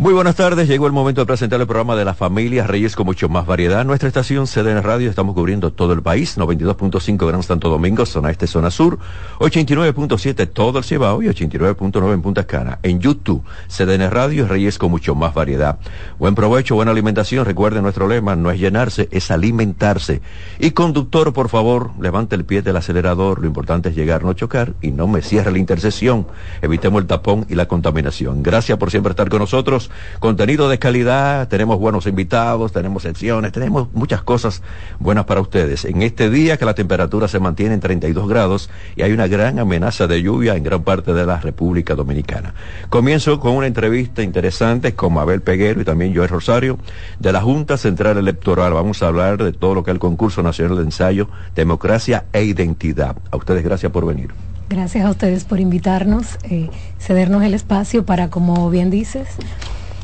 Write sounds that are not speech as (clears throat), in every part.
Muy buenas tardes, llegó el momento de presentar el programa de la familia Reyes con mucho más variedad. Nuestra estación CDN Radio, estamos cubriendo todo el país, 92.5 Gran Santo Domingo, zona este, zona sur, 89.7 todo el Cibao y 89.9 en Punta Cana. En YouTube, CDN Radio, Reyes con mucho más variedad. Buen provecho, buena alimentación, recuerden nuestro lema, no es llenarse, es alimentarse. Y conductor, por favor, levante el pie del acelerador, lo importante es llegar, no chocar y no me cierre la intersección. Evitemos el tapón y la contaminación. Gracias por siempre estar con nosotros contenido de calidad, tenemos buenos invitados, tenemos secciones, tenemos muchas cosas buenas para ustedes. En este día que la temperatura se mantiene en 32 grados y hay una gran amenaza de lluvia en gran parte de la República Dominicana. Comienzo con una entrevista interesante con Mabel Peguero y también Joel Rosario de la Junta Central Electoral. Vamos a hablar de todo lo que es el concurso nacional de ensayo, democracia e identidad. A ustedes gracias por venir. Gracias a ustedes por invitarnos, eh, cedernos el espacio para, como bien dices,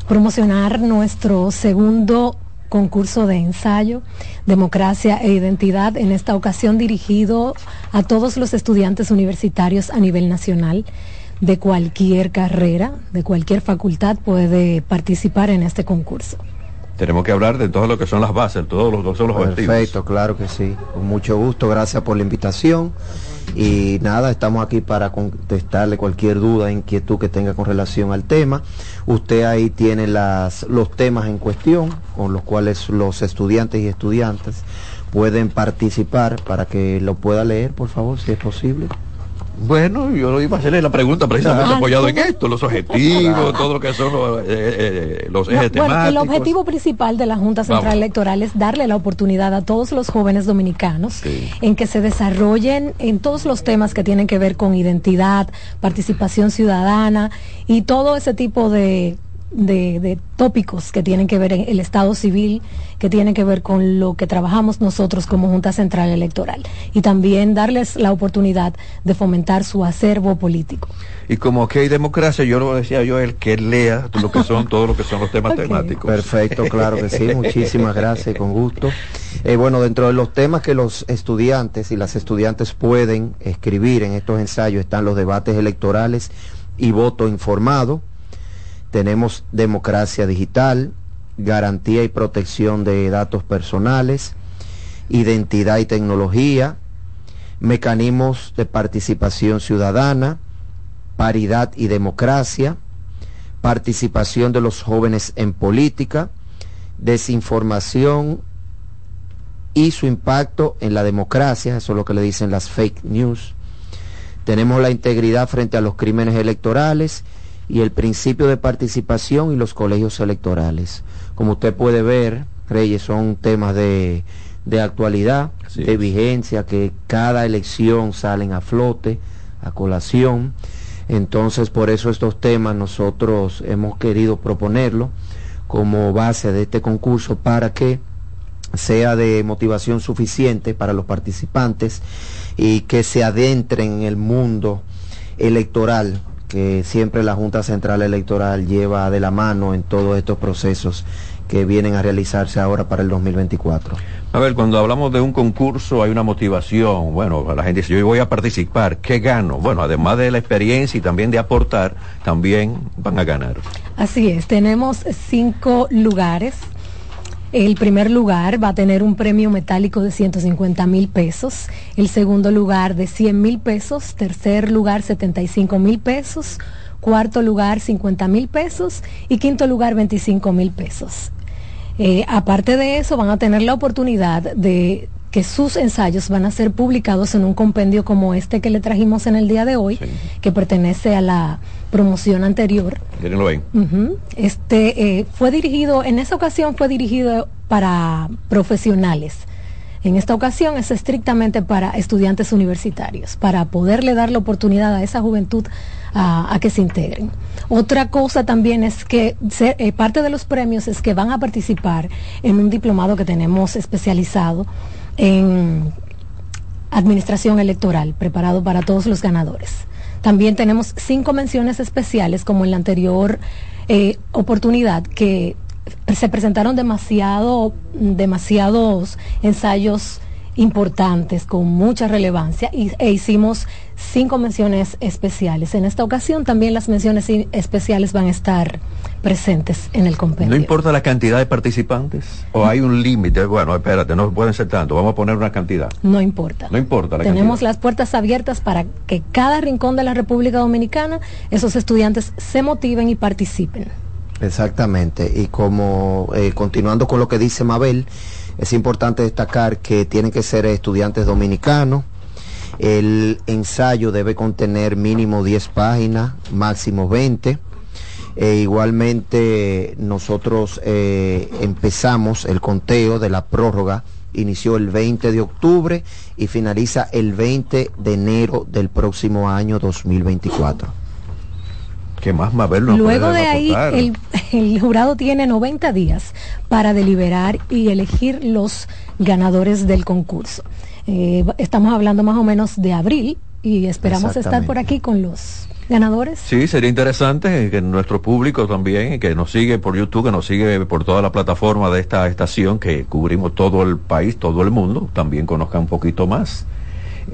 promocionar nuestro segundo concurso de ensayo, democracia e identidad, en esta ocasión dirigido a todos los estudiantes universitarios a nivel nacional de cualquier carrera, de cualquier facultad puede participar en este concurso. Tenemos que hablar de todo lo que son las bases, todos los, son los Perfecto, claro que sí. Con mucho gusto, gracias por la invitación. Y nada, estamos aquí para contestarle cualquier duda, inquietud que tenga con relación al tema. Usted ahí tiene las, los temas en cuestión con los cuales los estudiantes y estudiantes pueden participar para que lo pueda leer, por favor, si es posible. Bueno, yo iba a hacerle la pregunta precisamente ah, apoyado en esto, los objetivos, todo lo que son los, eh, eh, ejes temáticos. El objetivo principal de la Junta Central Electoral es darle la oportunidad a todos los jóvenes dominicanos en que se desarrollen en todos los temas que tienen que ver con identidad, participación ciudadana y todo ese tipo de de, tópicos que tienen que ver en el Estado civil, que tienen que ver con lo que trabajamos nosotros como Junta Central Electoral y también darles la oportunidad de fomentar su acervo político. Y como que hay democracia, yo lo decía yo, el que lea lo que son todos lo que son los temas (laughs) temáticos. Perfecto, claro que sí, (laughs) muchísimas gracias, con gusto. Eh, bueno, dentro de los temas que los estudiantes y las estudiantes pueden escribir en estos ensayos están los debates electorales y voto informado tenemos democracia digital, garantía y protección de datos personales, identidad y tecnología, mecanismos de participación ciudadana, paridad y democracia, participación de los jóvenes en política, desinformación y su impacto en la democracia, eso es lo que le dicen las fake news. Tenemos la integridad frente a los crímenes electorales y el principio de participación y los colegios electorales. Como usted puede ver, Reyes, son temas de, de actualidad, de vigencia, que cada elección salen a flote, a colación. Entonces, por eso estos temas nosotros hemos querido proponerlo como base de este concurso para que sea de motivación suficiente para los participantes y que se adentren en el mundo electoral que siempre la Junta Central Electoral lleva de la mano en todos estos procesos que vienen a realizarse ahora para el 2024. A ver, cuando hablamos de un concurso hay una motivación. Bueno, la gente dice, yo voy a participar, ¿qué gano? Bueno, además de la experiencia y también de aportar, también van a ganar. Así es, tenemos cinco lugares el primer lugar va a tener un premio metálico de 150 mil pesos, el segundo lugar de 100 mil pesos, tercer lugar 75 mil pesos, cuarto lugar 50 mil pesos. Y quinto lugar 25 mil pesos. Eh, aparte de eso, van a tener la oportunidad de que sus ensayos van a ser publicados en un compendio como este que le trajimos en el día de hoy, que pertenece a la promoción anterior. Este eh, fue dirigido, en esa ocasión fue dirigido para profesionales, En esta ocasión es estrictamente para estudiantes universitarios, para poderle dar la oportunidad a esa juventud a, que se integren. Otra cosa también es que eh, parte de los premios es que van a participar en un diplomado que tenemos especializado en administración electoral, preparado para todos los ganadores. También tenemos cinco menciones especiales, como en la anterior eh, oportunidad, que se presentaron demasiado, demasiados ensayos importantes con mucha relevancia y, e hicimos cinco menciones especiales. En esta ocasión también las menciones especiales van a estar presentes en el compendio. ¿No importa la cantidad de participantes? ¿O hay un límite? Bueno, espérate, no pueden ser tanto, vamos a poner una cantidad. No importa. No importa la Tenemos las puertas abiertas para que cada rincón de la República Dominicana esos estudiantes se motiven y participen. Exactamente. Y como eh, continuando con lo que dice Mabel, es importante destacar que tienen que ser estudiantes dominicanos. El ensayo debe contener mínimo 10 páginas, máximo 20. E igualmente nosotros eh, empezamos el conteo de la prórroga, inició el 20 de octubre y finaliza el 20 de enero del próximo año 2024. ¿Qué más Luego de ahí, el, jurado tiene 90 días para deliberar y elegir los ganadores del concurso. Eh, estamos hablando más o menos de abril y esperamos estar por aquí con los ganadores. Sí, sería interesante que nuestro público también, que nos sigue por YouTube, que nos sigue por toda la plataforma de esta estación, que cubrimos todo el país, todo el mundo, también conozca un poquito más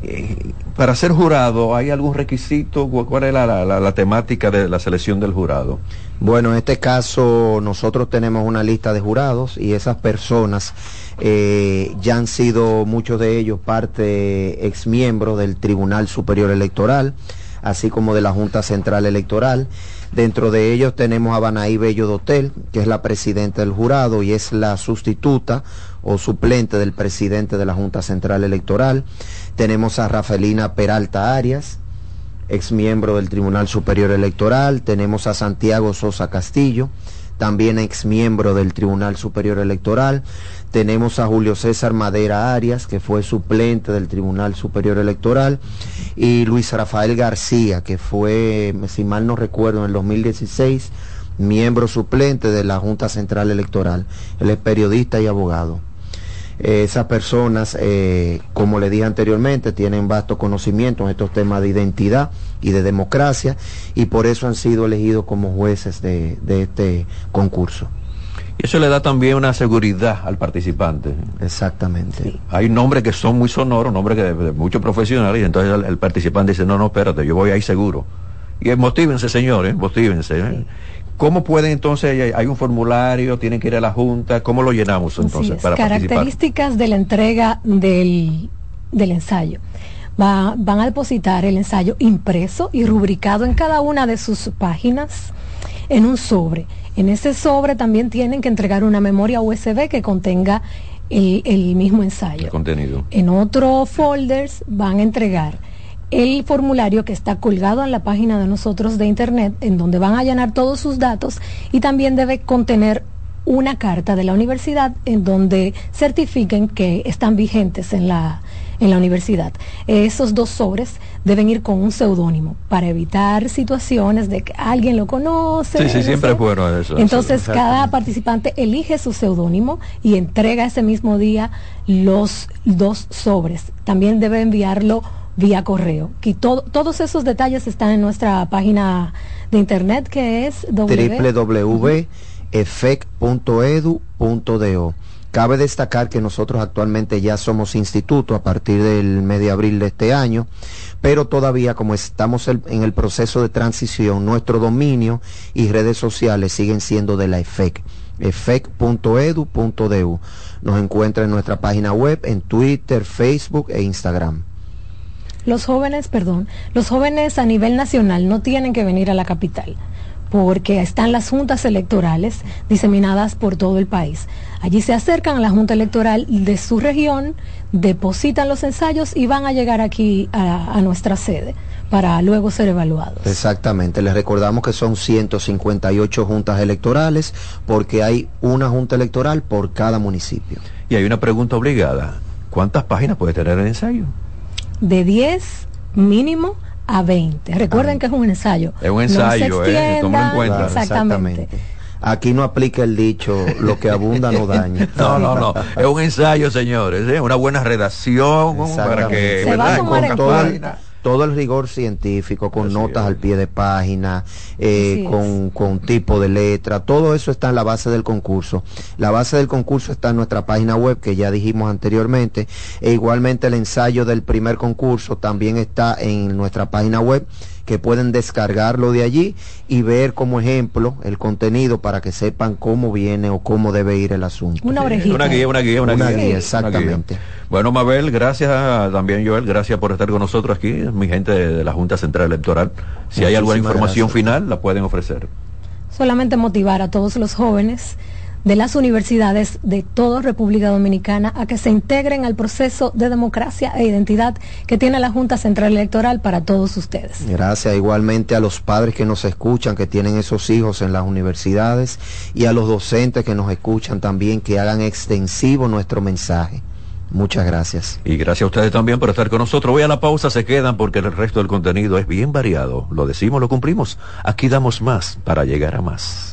eh, para ser jurado, ¿hay algún requisito? ¿Cuál es la, temática de la selección del jurado? Bueno, en este caso nosotros tenemos una lista de jurados y esas personas eh, ya han sido muchos de ellos parte ex miembros del Tribunal Superior Electoral, así como de la Junta Central Electoral. Dentro de ellos tenemos a Banaí Bello Dotel, que es la presidenta del jurado y es la sustituta o suplente del presidente de la Junta Central Electoral. Tenemos a Rafaelina Peralta Arias, ex miembro del Tribunal Superior Electoral. Tenemos a Santiago Sosa Castillo, también ex miembro del Tribunal Superior Electoral. Tenemos a Julio César Madera Arias, que fue suplente del Tribunal Superior Electoral. Y Luis Rafael García, que fue, si mal no recuerdo, en el 2016, miembro suplente de la Junta Central Electoral. Él es periodista y abogado esas personas, eh, como le dije anteriormente, tienen vasto conocimiento en estos temas de identidad y de democracia y por eso han sido elegidos como jueces de, este concurso. Y eso le da también una seguridad al participante. Exactamente. Hay nombres que son muy sonoros, nombres que de, muchos profesionales, y entonces el, participante dice, no, no, espérate, yo voy ahí seguro. Y motívense, señores, motívense. ¿eh? ¿Cómo pueden entonces, hay un formulario, tienen que ir a la Junta, ¿cómo lo llenamos entonces para Características de la entrega del, ensayo. van a depositar el ensayo impreso y rubricado en cada una de sus páginas en un sobre. En ese sobre también tienen que entregar una memoria USB que contenga el, el mismo ensayo. El contenido. En otros folders van a entregar el formulario que está colgado en la página de nosotros de internet, en donde van a llenar todos sus datos y también debe contener una carta de la universidad en donde certifiquen que están vigentes en la, en la universidad. Esos dos sobres deben ir con un seudónimo para evitar situaciones de que alguien lo conoce. Sí, sí, siempre fueron eso. Entonces, cada participante elige su seudónimo y entrega ese mismo día los dos sobres. También debe enviarlo vía correo. Y todos esos detalles están en nuestra página de internet que es www.efec.edu.do. Cabe destacar que nosotros actualmente ya somos instituto a partir del mes de abril de este año, pero todavía como estamos en el proceso de transición, nuestro dominio y redes sociales siguen siendo de la EFEC, efec.edu.do. Nos encuentra en nuestra página web, en Twitter, Facebook e Instagram. Los jóvenes, perdón, los jóvenes a nivel nacional no tienen que venir a la capital porque están las juntas electorales diseminadas por todo el país. Allí se acercan a la junta electoral de su región, depositan los ensayos y van a llegar aquí a, nuestra sede para luego ser evaluados. Exactamente, les recordamos que son 158 juntas electorales porque hay una junta electoral por cada municipio. Y hay una pregunta obligada ¿Cuántas páginas puede tener el ensayo? De 10 mínimo a 20. Recuerden que es un ensayo. Es un ensayo, eh, en cuenta. exactamente. Aquí no aplica el dicho, lo que abunda no daña. (laughs) no, no, no. Es un ensayo, señores. ¿eh? Una buena redacción para que... Se va a tomar en cuenta todo el rigor científico, con notas al pie de página, eh, con, con, tipo de letra, todo eso está en la base del concurso. La base del concurso está en nuestra página web, que ya dijimos anteriormente, e igualmente el ensayo del primer concurso también está en nuestra página web que pueden descargarlo de allí y ver como ejemplo el contenido para que sepan cómo viene o cómo debe ir el asunto. Una orejita. Una guía, una guía, una, guía. Exactamente. Bueno, Mabel, gracias también, Joel, gracias por estar con nosotros aquí, mi gente de, la Junta Central Electoral. Si hay alguna información final, la pueden ofrecer. Solamente motivar a todos los jóvenes de las universidades de toda República Dominicana a que se integren al proceso de democracia e identidad que tiene la Junta Central Electoral para todos ustedes. Gracias igualmente a los padres que nos escuchan, que tienen esos hijos en las universidades y a los docentes que nos escuchan también, que hagan extensivo nuestro mensaje. Muchas gracias. Y gracias a ustedes también por estar con nosotros. Voy a la pausa, se quedan porque el resto del contenido es bien variado. Lo decimos, lo cumplimos. Aquí damos más para llegar a más.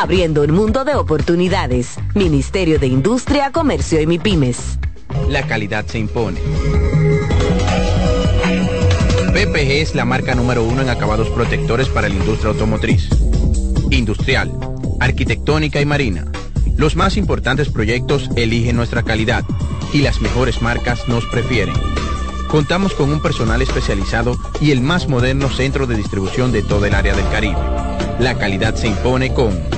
abriendo un mundo de oportunidades. Ministerio de Industria, Comercio y MIPIMES. La calidad se impone. PPG es la marca número uno en acabados protectores para la industria automotriz, industrial, arquitectónica y marina. Los más importantes proyectos eligen nuestra calidad y las mejores marcas nos prefieren. Contamos con un personal especializado y el más moderno centro de distribución de todo el área del Caribe. La calidad se impone con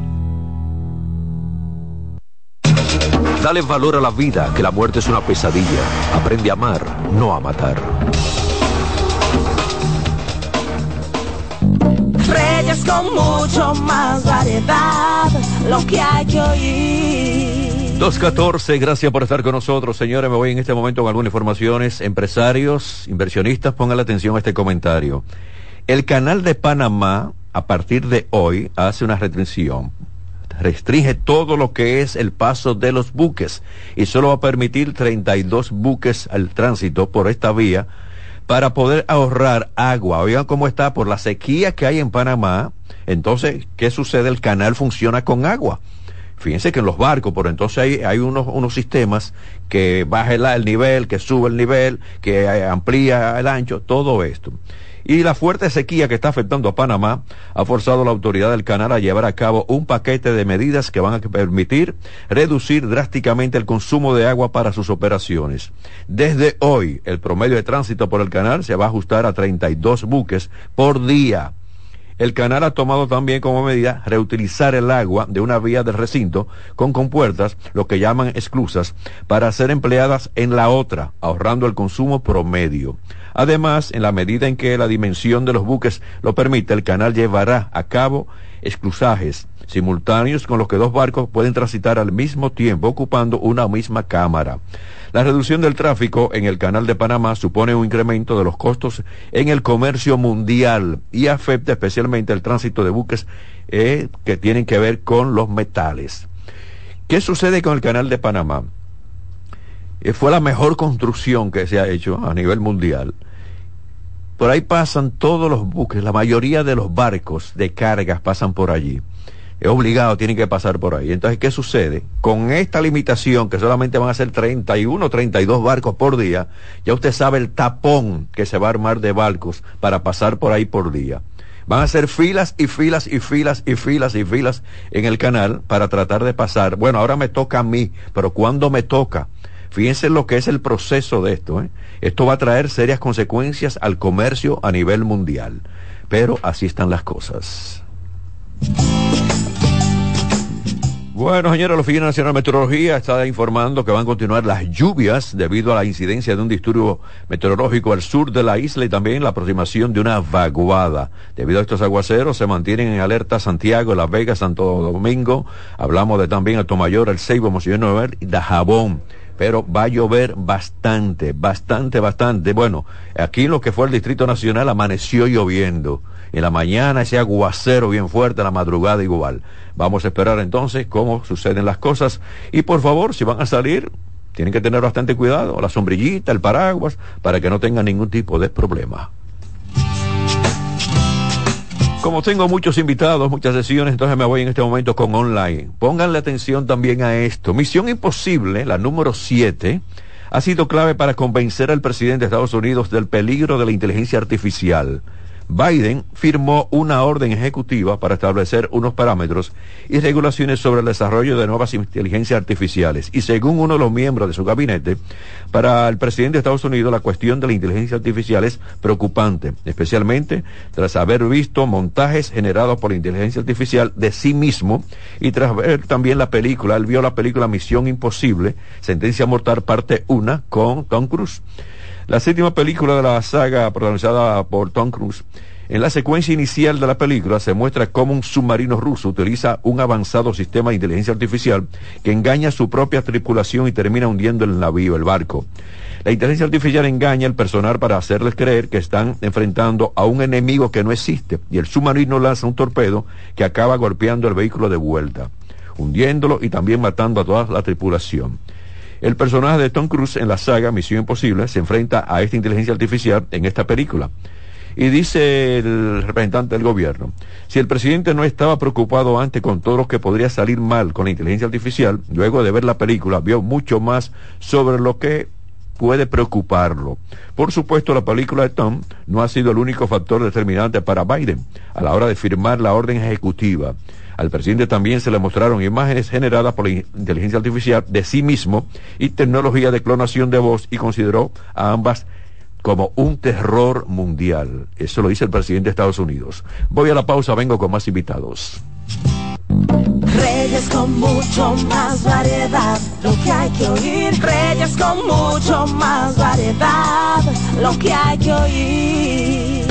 Dale valor a la vida, que la muerte es una pesadilla. Aprende a amar, no a matar. Reyes con mucho más variedad, lo que hay que oír. 214, gracias por estar con nosotros, señores. Me voy en este momento con algunas informaciones. Empresarios, inversionistas, pongan la atención a este comentario. El canal de Panamá, a partir de hoy, hace una restricción restringe todo lo que es el paso de los buques y solo va a permitir 32 buques al tránsito por esta vía para poder ahorrar agua. Oigan cómo está por la sequía que hay en Panamá. Entonces, ¿qué sucede? El canal funciona con agua. Fíjense que en los barcos, por entonces hay, hay unos, unos sistemas que baja el, el nivel, que sube el nivel, que amplía el ancho, todo esto. Y la fuerte sequía que está afectando a Panamá ha forzado a la autoridad del canal a llevar a cabo un paquete de medidas que van a permitir reducir drásticamente el consumo de agua para sus operaciones. Desde hoy, el promedio de tránsito por el canal se va a ajustar a 32 buques por día. El canal ha tomado también como medida reutilizar el agua de una vía del recinto con compuertas, lo que llaman esclusas, para ser empleadas en la otra, ahorrando el consumo promedio. Además, en la medida en que la dimensión de los buques lo permite, el canal llevará a cabo esclusajes simultáneos con los que dos barcos pueden transitar al mismo tiempo ocupando una misma cámara. La reducción del tráfico en el canal de Panamá supone un incremento de los costos en el comercio mundial y afecta especialmente el tránsito de buques eh, que tienen que ver con los metales. ¿Qué sucede con el canal de Panamá? Eh, fue la mejor construcción que se ha hecho a nivel mundial. Por ahí pasan todos los buques, la mayoría de los barcos de cargas pasan por allí. Es obligado, tienen que pasar por ahí. Entonces, ¿qué sucede? Con esta limitación, que solamente van a ser 31 o 32 barcos por día, ya usted sabe el tapón que se va a armar de barcos para pasar por ahí por día. Van a ser filas y filas y filas y filas y filas en el canal para tratar de pasar. Bueno, ahora me toca a mí, pero ¿cuándo me toca? Fíjense lo que es el proceso de esto. ¿eh? Esto va a traer serias consecuencias al comercio a nivel mundial. Pero así están las cosas. Bueno, señores, la Oficina Nacional de Meteorología está informando que van a continuar las lluvias debido a la incidencia de un disturbio meteorológico al sur de la isla y también la aproximación de una vaguada. Debido a estos aguaceros se mantienen en alerta Santiago, Las Vegas, Santo Domingo. Hablamos de también Alto Mayor, El Ceibo, Monseñor y Dajabón pero va a llover bastante, bastante, bastante. Bueno, aquí en lo que fue el Distrito Nacional amaneció lloviendo. En la mañana ese aguacero bien fuerte, en la madrugada igual. Vamos a esperar entonces cómo suceden las cosas. Y por favor, si van a salir, tienen que tener bastante cuidado, la sombrillita, el paraguas, para que no tengan ningún tipo de problema. Como tengo muchos invitados, muchas sesiones, entonces me voy en este momento con online. Pónganle atención también a esto. Misión Imposible, la número 7, ha sido clave para convencer al presidente de Estados Unidos del peligro de la inteligencia artificial. Biden firmó una orden ejecutiva para establecer unos parámetros y regulaciones sobre el desarrollo de nuevas inteligencias artificiales. Y según uno de los miembros de su gabinete, para el presidente de Estados Unidos la cuestión de la inteligencia artificial es preocupante, especialmente tras haber visto montajes generados por la inteligencia artificial de sí mismo y tras ver también la película, él vio la película Misión Imposible, Sentencia Mortal Parte 1 con Tom Cruise. La séptima película de la saga protagonizada por Tom Cruise. En la secuencia inicial de la película se muestra cómo un submarino ruso utiliza un avanzado sistema de inteligencia artificial que engaña a su propia tripulación y termina hundiendo el navío, el barco. La inteligencia artificial engaña al personal para hacerles creer que están enfrentando a un enemigo que no existe y el submarino lanza un torpedo que acaba golpeando el vehículo de vuelta, hundiéndolo y también matando a toda la tripulación. El personaje de Tom Cruise en la saga Misión Imposible se enfrenta a esta inteligencia artificial en esta película. Y dice el representante del gobierno, si el presidente no estaba preocupado antes con todo lo que podría salir mal con la inteligencia artificial, luego de ver la película vio mucho más sobre lo que puede preocuparlo. Por supuesto, la película de Tom no ha sido el único factor determinante para Biden a la hora de firmar la orden ejecutiva. Al presidente también se le mostraron imágenes generadas por la inteligencia artificial de sí mismo y tecnología de clonación de voz y consideró a ambas como un terror mundial. Eso lo dice el presidente de Estados Unidos. Voy a la pausa, vengo con más invitados. Reyes con mucho más variedad, lo que hay que oír. Reyes con mucho más variedad, lo que hay que oír.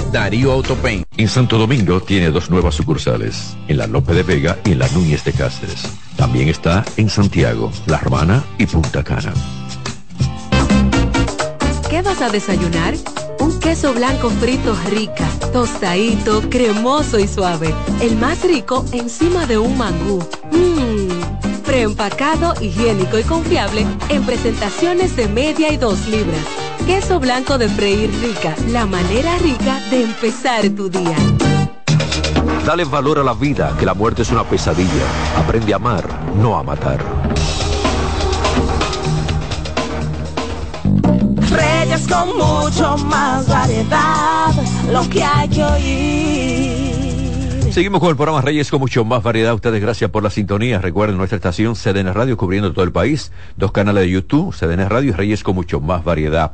Darío Autopain. En Santo Domingo tiene dos nuevas sucursales, en la Lope de Vega y en la Núñez de Cáceres. También está en Santiago, La Romana y Punta Cana. ¿Qué vas a desayunar? Un queso blanco frito rica, tostadito, cremoso y suave. El más rico encima de un mangú. Mmm, preempacado, higiénico y confiable en presentaciones de media y dos libras. Queso blanco de freír rica, la manera rica de empezar tu día. Dale valor a la vida, que la muerte es una pesadilla. Aprende a amar, no a matar. Reyes con mucho más variedad, lo que hay que oír. Seguimos con el programa Reyes con mucho más variedad. Ustedes gracias por la sintonía. Recuerden nuestra estación CDN Radio cubriendo todo el país. Dos canales de YouTube, CDN Radio y Reyes con mucho más variedad.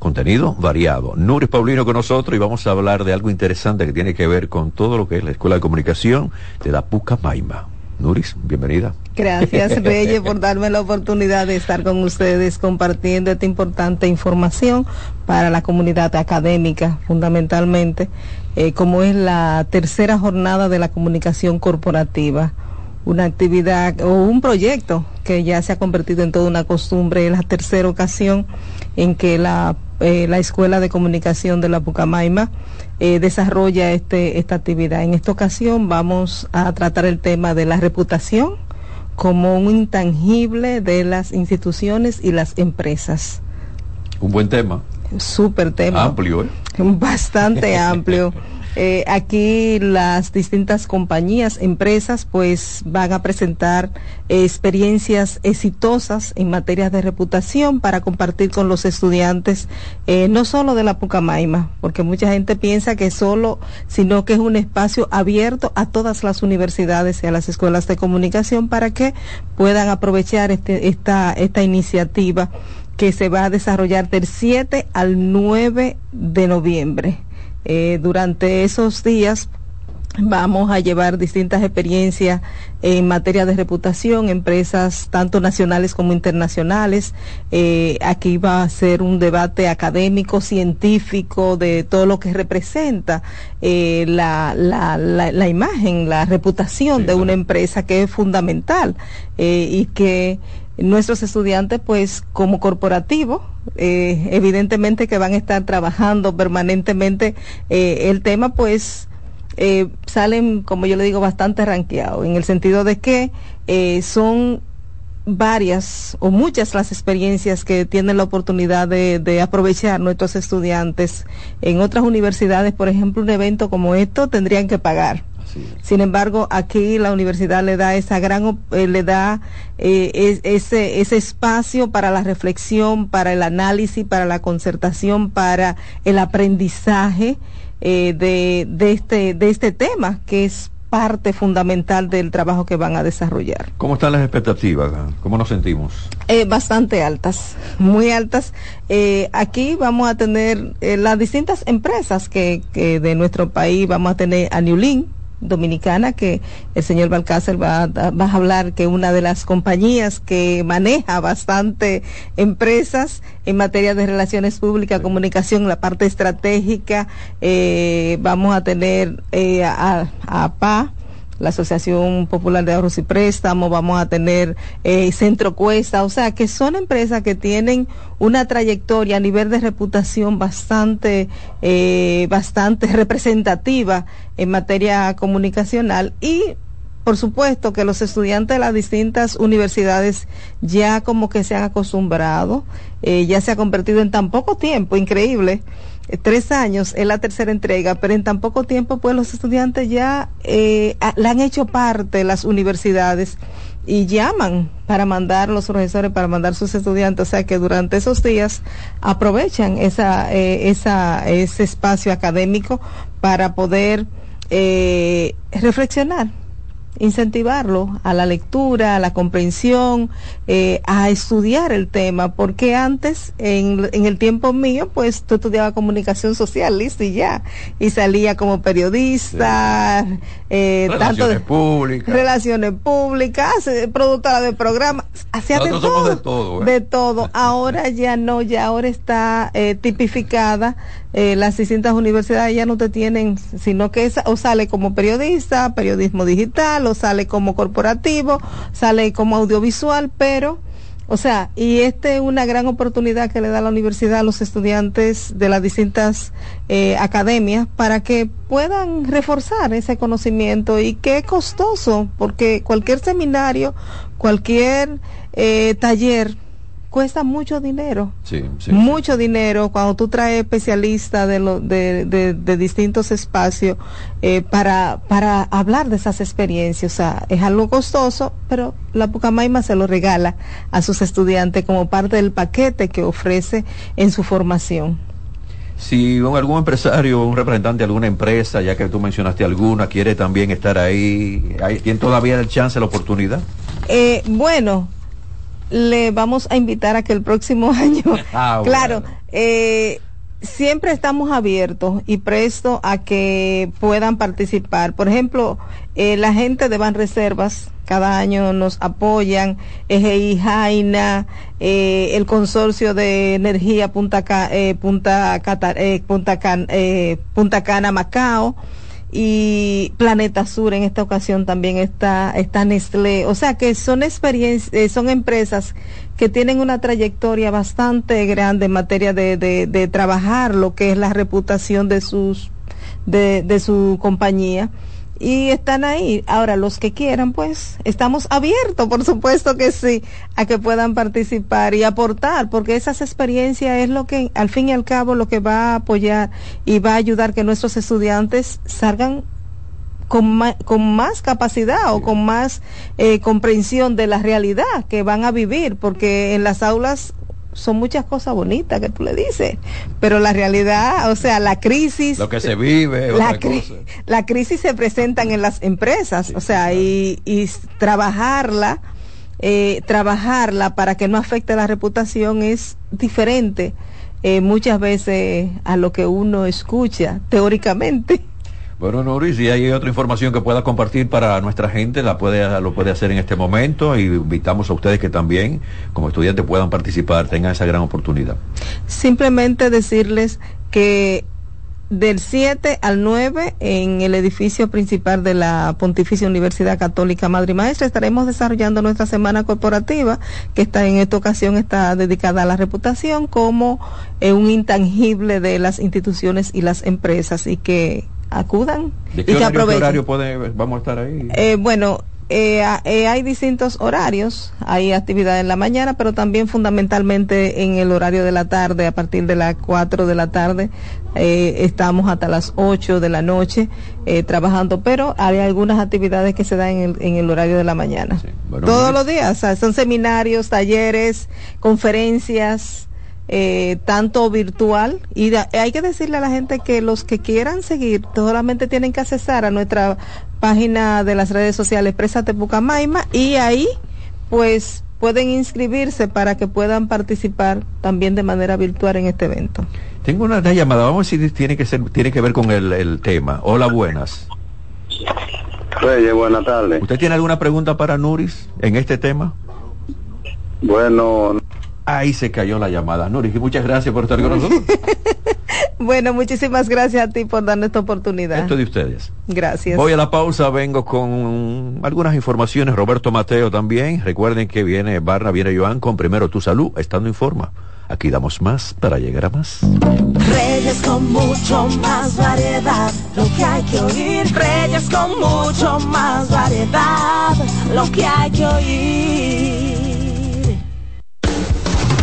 Contenido variado. Nuris Paulino con nosotros y vamos a hablar de algo interesante que tiene que ver con todo lo que es la Escuela de Comunicación de la Pucamaima. Nuris, bienvenida. Gracias, (laughs) Reyes, por darme la oportunidad de estar con ustedes compartiendo esta importante información para la comunidad académica, fundamentalmente, eh, como es la tercera jornada de la comunicación corporativa una actividad o un proyecto que ya se ha convertido en toda una costumbre. Es la tercera ocasión en que la, eh, la Escuela de Comunicación de la Pucamaima eh, desarrolla este, esta actividad. En esta ocasión vamos a tratar el tema de la reputación como un intangible de las instituciones y las empresas. Un buen tema. Súper tema. Amplio, ¿eh? (laughs) Bastante amplio. Eh, aquí las distintas compañías, empresas, pues van a presentar experiencias exitosas en materia de reputación para compartir con los estudiantes, eh, no solo de la Pucamaima, porque mucha gente piensa que solo, sino que es un espacio abierto a todas las universidades y a las escuelas de comunicación para que puedan aprovechar este, esta, esta iniciativa que se va a desarrollar del 7 al 9 de noviembre. Eh, durante esos días vamos a llevar distintas experiencias en materia de reputación, empresas tanto nacionales como internacionales. Eh, aquí va a ser un debate académico, científico, de todo lo que representa eh, la, la, la, imagen, la reputación de una empresa que es fundamental y que nuestros estudiantes, pues como corporativo, eh, evidentemente que van a estar trabajando permanentemente eh, el tema, pues eh, salen, como yo le digo, bastante ranqueados, en el sentido de que son varias o muchas las experiencias que tienen la oportunidad de, de, aprovechar nuestros estudiantes. En otras universidades, por ejemplo, un evento como esto tendrían que pagar. Sin embargo, aquí la universidad le da esa gran, eh, le da eh, ese, ese espacio para la reflexión, para el análisis, para la concertación, para el aprendizaje eh, de, de, este, de este tema, que es parte fundamental del trabajo que van a desarrollar. ¿Cómo están las expectativas? ¿Cómo nos sentimos? bastante altas, muy altas. aquí vamos a tener las distintas empresas que, que, de nuestro país, vamos a tener a Newlin, dominicana que el señor Balcácer va, va, a hablar que una de las compañías que maneja bastante empresas en materia de relaciones públicas, comunicación, la parte estratégica, eh, vamos a tener eh, a, a PA, la Asociación Popular de Ahorros y Préstamos, vamos a tener eh, Centro Cuesta, o sea, que son empresas que tienen una trayectoria a nivel de reputación bastante, eh, bastante (laughs) representativa en materia comunicacional y por supuesto que los estudiantes de las distintas universidades ya como que se han acostumbrado, eh, ya se ha convertido en tan poco tiempo, increíble, tres años es la tercera entrega, pero en tan poco tiempo pues los estudiantes ya eh, la han hecho parte las universidades y llaman para mandar los profesores, para mandar sus estudiantes, o sea que durante esos días aprovechan esa, eh, esa, ese espacio académico para poder reflexionar incentivarlo a la lectura, a la comprensión, eh, a estudiar el tema, porque antes, en, en, el tiempo mío, pues tú estudiabas comunicación social, listo, y ya, y salía como periodista, eh, relaciones tanto públicas, relaciones públicas, productora de programas, hacía de todo, de todo, ¿eh? de todo. Ahora ya no, ya ahora está eh, tipificada eh, las distintas universidades ya no te tienen, sino que o sale como periodista, periodismo digital, sale como corporativo, sale como audiovisual, pero, o sea, y esta es una gran oportunidad que le da la universidad a los estudiantes de las distintas eh, academias para que puedan reforzar ese conocimiento y que es costoso, porque cualquier seminario, cualquier eh, taller, cuesta mucho dinero. Sí, sí, mucho dinero cuando tú traes especialistas de, lo, de, de, distintos espacios eh, para, para hablar de esas experiencias. O sea, es algo costoso, pero la Pucamaima se lo regala a sus estudiantes como parte del paquete que ofrece en su formación. Si algún empresario, un representante de alguna empresa, ya que tú mencionaste alguna, quiere también estar ahí, ¿tiene todavía el chance, la oportunidad? Eh, bueno, le vamos a invitar a que el próximo (laughs) año, ah, claro, eh, siempre estamos abiertos y prestos a que puedan participar. Por ejemplo, eh, la gente de Banreservas cada año nos apoyan, EGI Jaina, eh, el consorcio de energía Punta, Punta, Punta, Punta Cana Macao y Planeta Sur en esta ocasión también está, está Nestlé. O sea que son experiencias, eh, son empresas que tienen una trayectoria bastante grande en materia de, de, de trabajar lo que es la reputación de sus, de, de su compañía y están ahí. Ahora, los que quieran, pues, estamos abiertos, por supuesto que sí, a que puedan participar y aportar, porque esas experiencias es lo que, al fin y al cabo, lo que va a apoyar y va a ayudar que nuestros estudiantes salgan con más, con más capacidad o con más eh, comprensión de la realidad que van a vivir, porque en las aulas son muchas cosas bonitas que tú le dices, pero la realidad, o sea, la crisis... Lo que se vive, la, la crisis se presentan en las empresas, o sea, y, y trabajarla, eh, trabajarla para que no afecte la reputación es diferente eh, muchas veces a lo que uno escucha teóricamente. Bueno, Nuri, si hay otra información que pueda compartir para nuestra gente, la puede, lo puede hacer en este momento y invitamos a ustedes que también, como estudiantes, puedan participar, tengan esa gran oportunidad. Simplemente decirles que del 7 al 9 en el edificio principal de la Pontificia Universidad Católica Madre y Maestra estaremos desarrollando nuestra semana corporativa que está en esta ocasión está dedicada a la reputación como eh, un intangible de las instituciones y las empresas y que acudan y que aprovechen. horario puede, vamos a estar ahí? Eh, bueno, eh, eh, hay distintos horarios, hay actividad en la mañana, pero también fundamentalmente en el horario de la tarde, a partir de las 4 de la tarde, eh, estamos hasta las 8 de la noche eh, trabajando, pero hay algunas actividades que se dan en el, en el horario de la mañana. Todos los días, son seminarios, talleres, conferencias, eh, tanto virtual y hay que decirle a la gente que los que quieran seguir solamente tienen que accesar a nuestra página de las redes sociales Présate Pucamaima y ahí pues pueden inscribirse para que puedan participar también de manera virtual en este evento. Tengo una, llamada, vamos a ver si tiene que ser, tiene que ver con el, el tema. Hola, buenas. Reyes, buenas tardes. ¿Usted tiene alguna pregunta para Nuris en este tema? Bueno, Ahí se cayó la llamada. Nuri, muchas gracias por estar con nosotros. (laughs) bueno, muchísimas gracias a ti por darnos esta oportunidad. Esto de ustedes. Gracias. Voy a la pausa, vengo con algunas informaciones. Roberto Mateo también. Recuerden que viene Barna, viene Joan con Primero Tu Salud, estando en forma. Aquí damos más para llegar a más. Reyes con mucho más variedad, lo que hay que oír. Reyes con mucho más variedad, lo que hay que oír.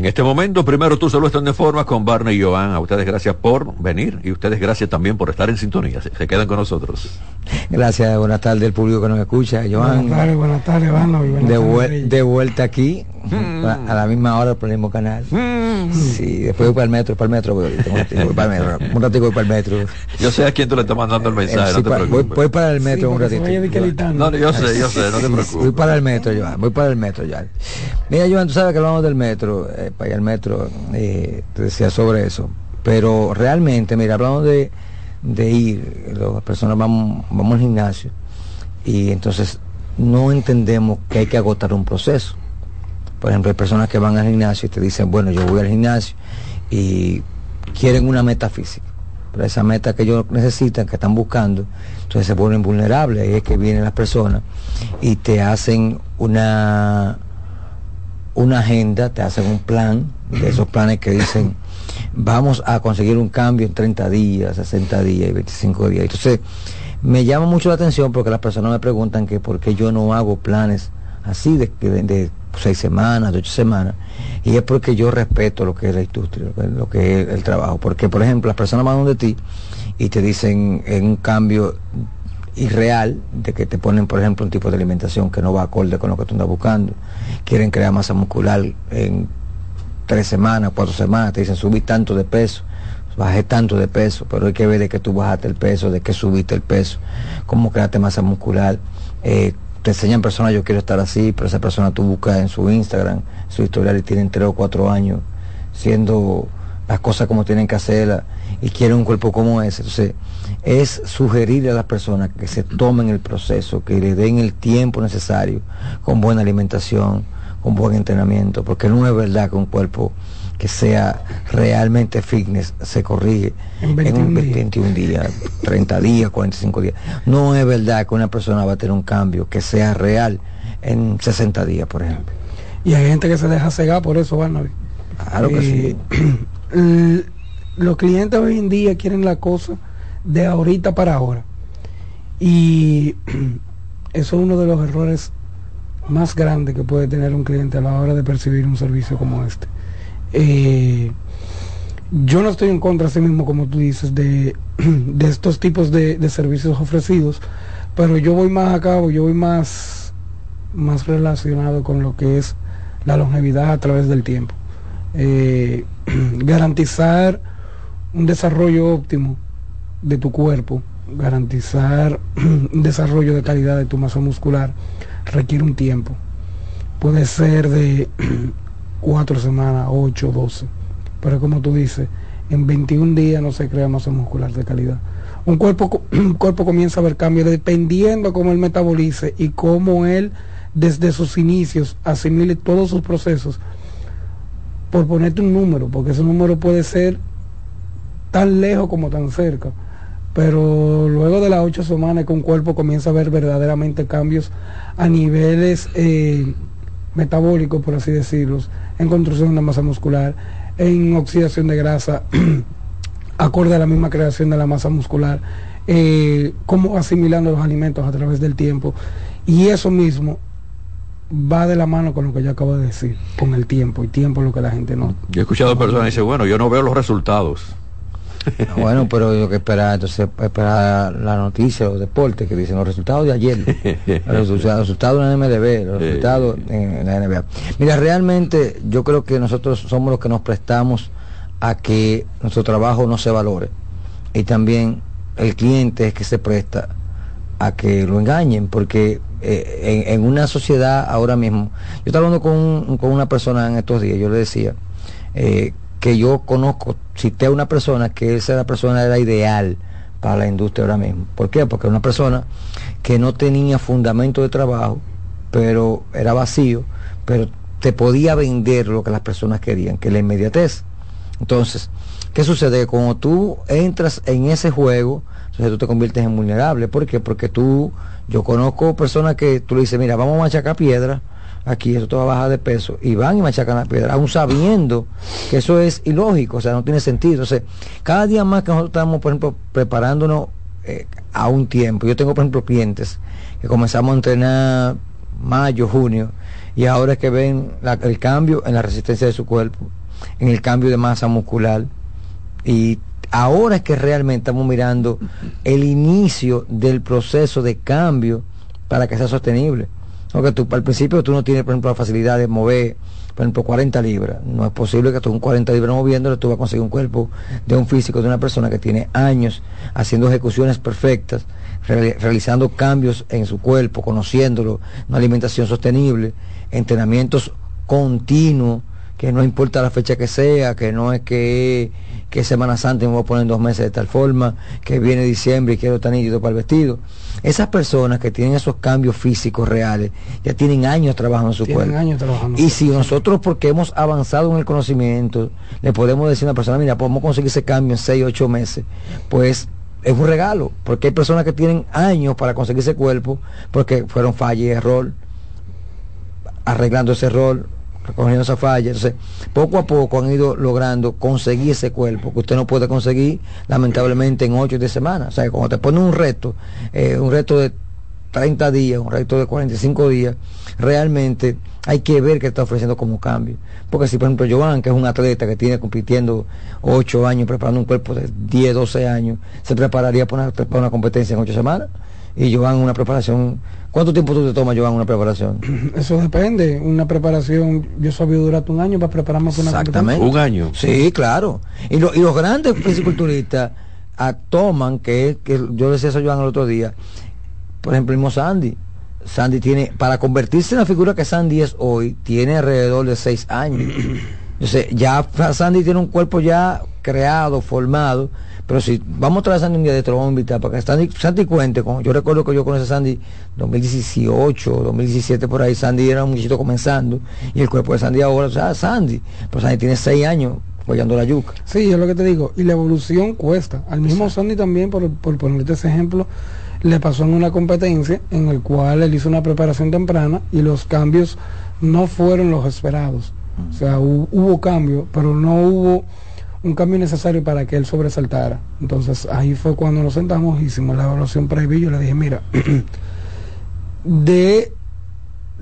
En este momento, primero tú solo están de forma con Barney y Joan. A ustedes gracias por venir y ustedes gracias también por estar en sintonía. Se, se quedan con nosotros. Gracias, buenas tardes al público que nos escucha. Joan, Buenas tardes, buenas tardes, Vano, y buenas de, vuel- vuelta aquí, a la misma hora por el mismo canal. Sí, después voy para el metro, para el metro voy, ahorita, un ratito voy para el metro, un ratito voy para el metro. Yo sé a quién tú le estás mandando el mensaje, Eh, no sí, te voy, preocupes. voy para el metro Sí, un ratito. No, no, yo sé, yo sé, no te preocupes. Voy para el metro, Joan, voy para el metro, Joan. Mira, Joan, tú sabes que hablamos del metro, eh, para ir al metro, eh, te decía sobre eso, pero realmente, mira, hablamos de, de ir, las personas vamos, vamos al gimnasio y entonces no entendemos que hay que agotar un proceso. Por ejemplo, hay personas que van al gimnasio y te dicen, bueno, yo voy al gimnasio y quieren una meta física. Pero esa meta que ellos necesitan, que están buscando, entonces se vuelven vulnerables. Ahí es que vienen las personas y te hacen una, una agenda, te hacen un plan, de esos planes que dicen, vamos a conseguir un cambio en 30 días, 60 días y 25 días. Entonces, me llama mucho la atención porque las personas me preguntan que por qué yo no hago planes así de, de, de seis semanas, de ocho semanas, y es porque yo respeto lo que es la industria, lo que, lo que es el trabajo. Porque, por ejemplo, las personas van donde ti y te dicen en un cambio irreal de que te ponen, por ejemplo, un tipo de alimentación que no va acorde con lo que tú andas buscando. Quieren crear masa muscular en tres semanas, cuatro semanas, te dicen subí tanto de peso, bajé tanto de peso, pero hay que ver de que tú bajaste el peso, de que subiste el peso, cómo creaste masa muscular. Eh, te enseñan personas, yo quiero estar así, pero esa persona tú buscas en su Instagram, su historial y tienen tres o cuatro años siendo las cosas como tienen que hacerlas y quieren un cuerpo como ese. Entonces, es sugerirle a las personas que se tomen el proceso, que le den el tiempo necesario, con buena alimentación, con buen entrenamiento, porque no es verdad que un cuerpo que sea realmente fitness se corrige En en, 21 un días. 21 días, 30 días, 45 días. No es verdad que una persona va a tener un cambio que sea real en 60 días, por ejemplo. Y hay gente que se deja cegar por eso, Barnaby. Claro que sí. (clears throat) Los clientes hoy en día quieren la cosa de ahorita para ahora. Y (clears throat) eso es uno de los errores más grandes que puede tener un cliente a la hora de percibir un servicio como este. Eh, yo no estoy en contra, así mismo como tú dices, de, (clears throat) de estos tipos de, de servicios ofrecidos, pero yo voy más a cabo, yo voy más, más relacionado con lo que es la longevidad a través del tiempo. Eh, (clears throat) garantizar un desarrollo óptimo de tu cuerpo, garantizar (clears throat) un desarrollo de calidad de tu masa muscular, requiere un tiempo. Puede ser de (clears throat) cuatro semanas, ocho, doce. Pero como tú dices, en 21 días no se crea masa muscular de calidad. Un cuerpo, (clears throat) un cuerpo comienza a ver cambios dependiendo cómo él metabolice y cómo él desde sus inicios asimile todos sus procesos. Por ponerte un número, porque ese número puede ser tan lejos como tan cerca. Pero luego de las ocho semanas que un cuerpo comienza a ver verdaderamente cambios a niveles eh, metabólicos, por así decirlo, en construcción de masa muscular, en oxidación de grasa, (clears throat) acorde a la misma creación de la masa muscular, eh, cómo asimilando los alimentos a través del tiempo. Y eso mismo va de la mano con lo que yo acabo de decir, con el tiempo, y tiempo es lo que la gente no... Yo he escuchado personas que dicen, bueno, yo no veo los resultados. (laughs) bueno, pero yo que esperar, entonces esperar la noticia, los deportes, que dicen los resultados de ayer, (laughs) los resultados, en la MLB, los resultados en la NBA. Mira, realmente yo creo que nosotros somos los que nos prestamos a que nuestro trabajo no se valore. Y también el cliente es que se presta a que lo engañen, porque eh, en, una sociedad ahora mismo, yo estaba hablando con, con, una persona en estos días, yo le decía eh, que yo conozco, cité a una persona que esa la persona era ideal para la industria ahora mismo. ¿Por qué? Porque era una persona que no tenía fundamento de trabajo, pero era vacío, pero te podía vender lo que las personas querían, que la inmediatez. Entonces, ¿qué sucede? Cuando tú entras en ese juego, entonces tú te conviertes en vulnerable. ¿Por qué? Porque tú yo conozco personas que tú le dices, mira, vamos a machacar piedra, aquí eso te va a bajar de peso, y van y machacan la piedra, aún sabiendo que eso es ilógico, o sea, no tiene sentido. Entonces, cada día más que nosotros estamos, por ejemplo, preparándonos eh, a un tiempo, yo tengo, por ejemplo, clientes que comenzamos a entrenar mayo, junio, y ahora es que ven el cambio en la resistencia de su cuerpo, en el cambio de masa muscular, y ahora es que realmente estamos mirando el inicio del proceso de cambio para que sea sostenible. Tú, al principio tú no tienes, por ejemplo, la facilidad de mover, por ejemplo, 40 libras. No es posible que tú con 40 libras moviéndolo tú vas a conseguir un cuerpo de un físico de una persona que tiene años haciendo ejecuciones perfectas, realizando cambios en su cuerpo, conociéndolo, una alimentación sostenible, entrenamientos continuos, que no importa la fecha que sea, que no es que que Semana Santa me voy a poner dos meses de tal forma, que viene diciembre y quiero estar nítido para el vestido. Esas personas que tienen esos cambios físicos reales ya tienen años trabajando en su cuerpo. y si nosotros, porque hemos avanzado en el conocimiento, le podemos decir a una persona, mira, podemos conseguir ese cambio en seis, ocho meses, pues es un regalo, porque hay personas que tienen años para conseguir ese cuerpo, porque fueron falla y error, arreglando ese error, recogiendo esa falla. Entonces, poco a poco han ido logrando conseguir ese cuerpo que usted no puede conseguir, lamentablemente, en 8 de semana. O sea, cuando te pone un reto, eh, un reto de 30 días, un reto de 45 días, realmente hay que ver qué está ofreciendo como cambio. Porque si, por ejemplo, Joan, que es un atleta que tiene compitiendo 8 años, preparando un cuerpo de 10, 12 años, se prepararía para una, para una competencia en 8 semanas, y Joan una preparación ¿Cuánto tiempo tú te tomas, Joan, una preparación? (clears throat) Eso depende. Una preparación, yo sabía durante un año para prepararme para una Exactamente. Un año. Sí, claro. Y, y los grandes fisiculturistas toman, que, que yo decía eso a Joan el otro día, por ejemplo, el mismo Sandy. Sandy tiene, para convertirse en la figura que Sandy es hoy, tiene alrededor de seis años. Entonces, ya Sandy tiene un cuerpo ya creado, formado, pero si vamos a traer a Sandy un día de otro, invitar para que Sandy, Sandy cuente con, yo recuerdo que yo conocí a Sandy 2018, 2017 por ahí, Sandy era un muchachito comenzando, y el cuerpo de Sandy ahora, o sea, Sandy, pero Sandy tiene seis años apoyando la yuca. Sí, es lo que te digo, y la evolución cuesta. Al mismo Sandy también, por, por ponerte ese ejemplo, le pasó en una competencia en el cual él hizo una preparación temprana y los cambios no fueron los esperados. O sea, hubo, hubo cambio, pero no hubo un cambio necesario para que él sobresaltara. Entonces ahí fue cuando nos sentamos, hicimos la evaluación previa y yo le dije, mira, (clears throat) de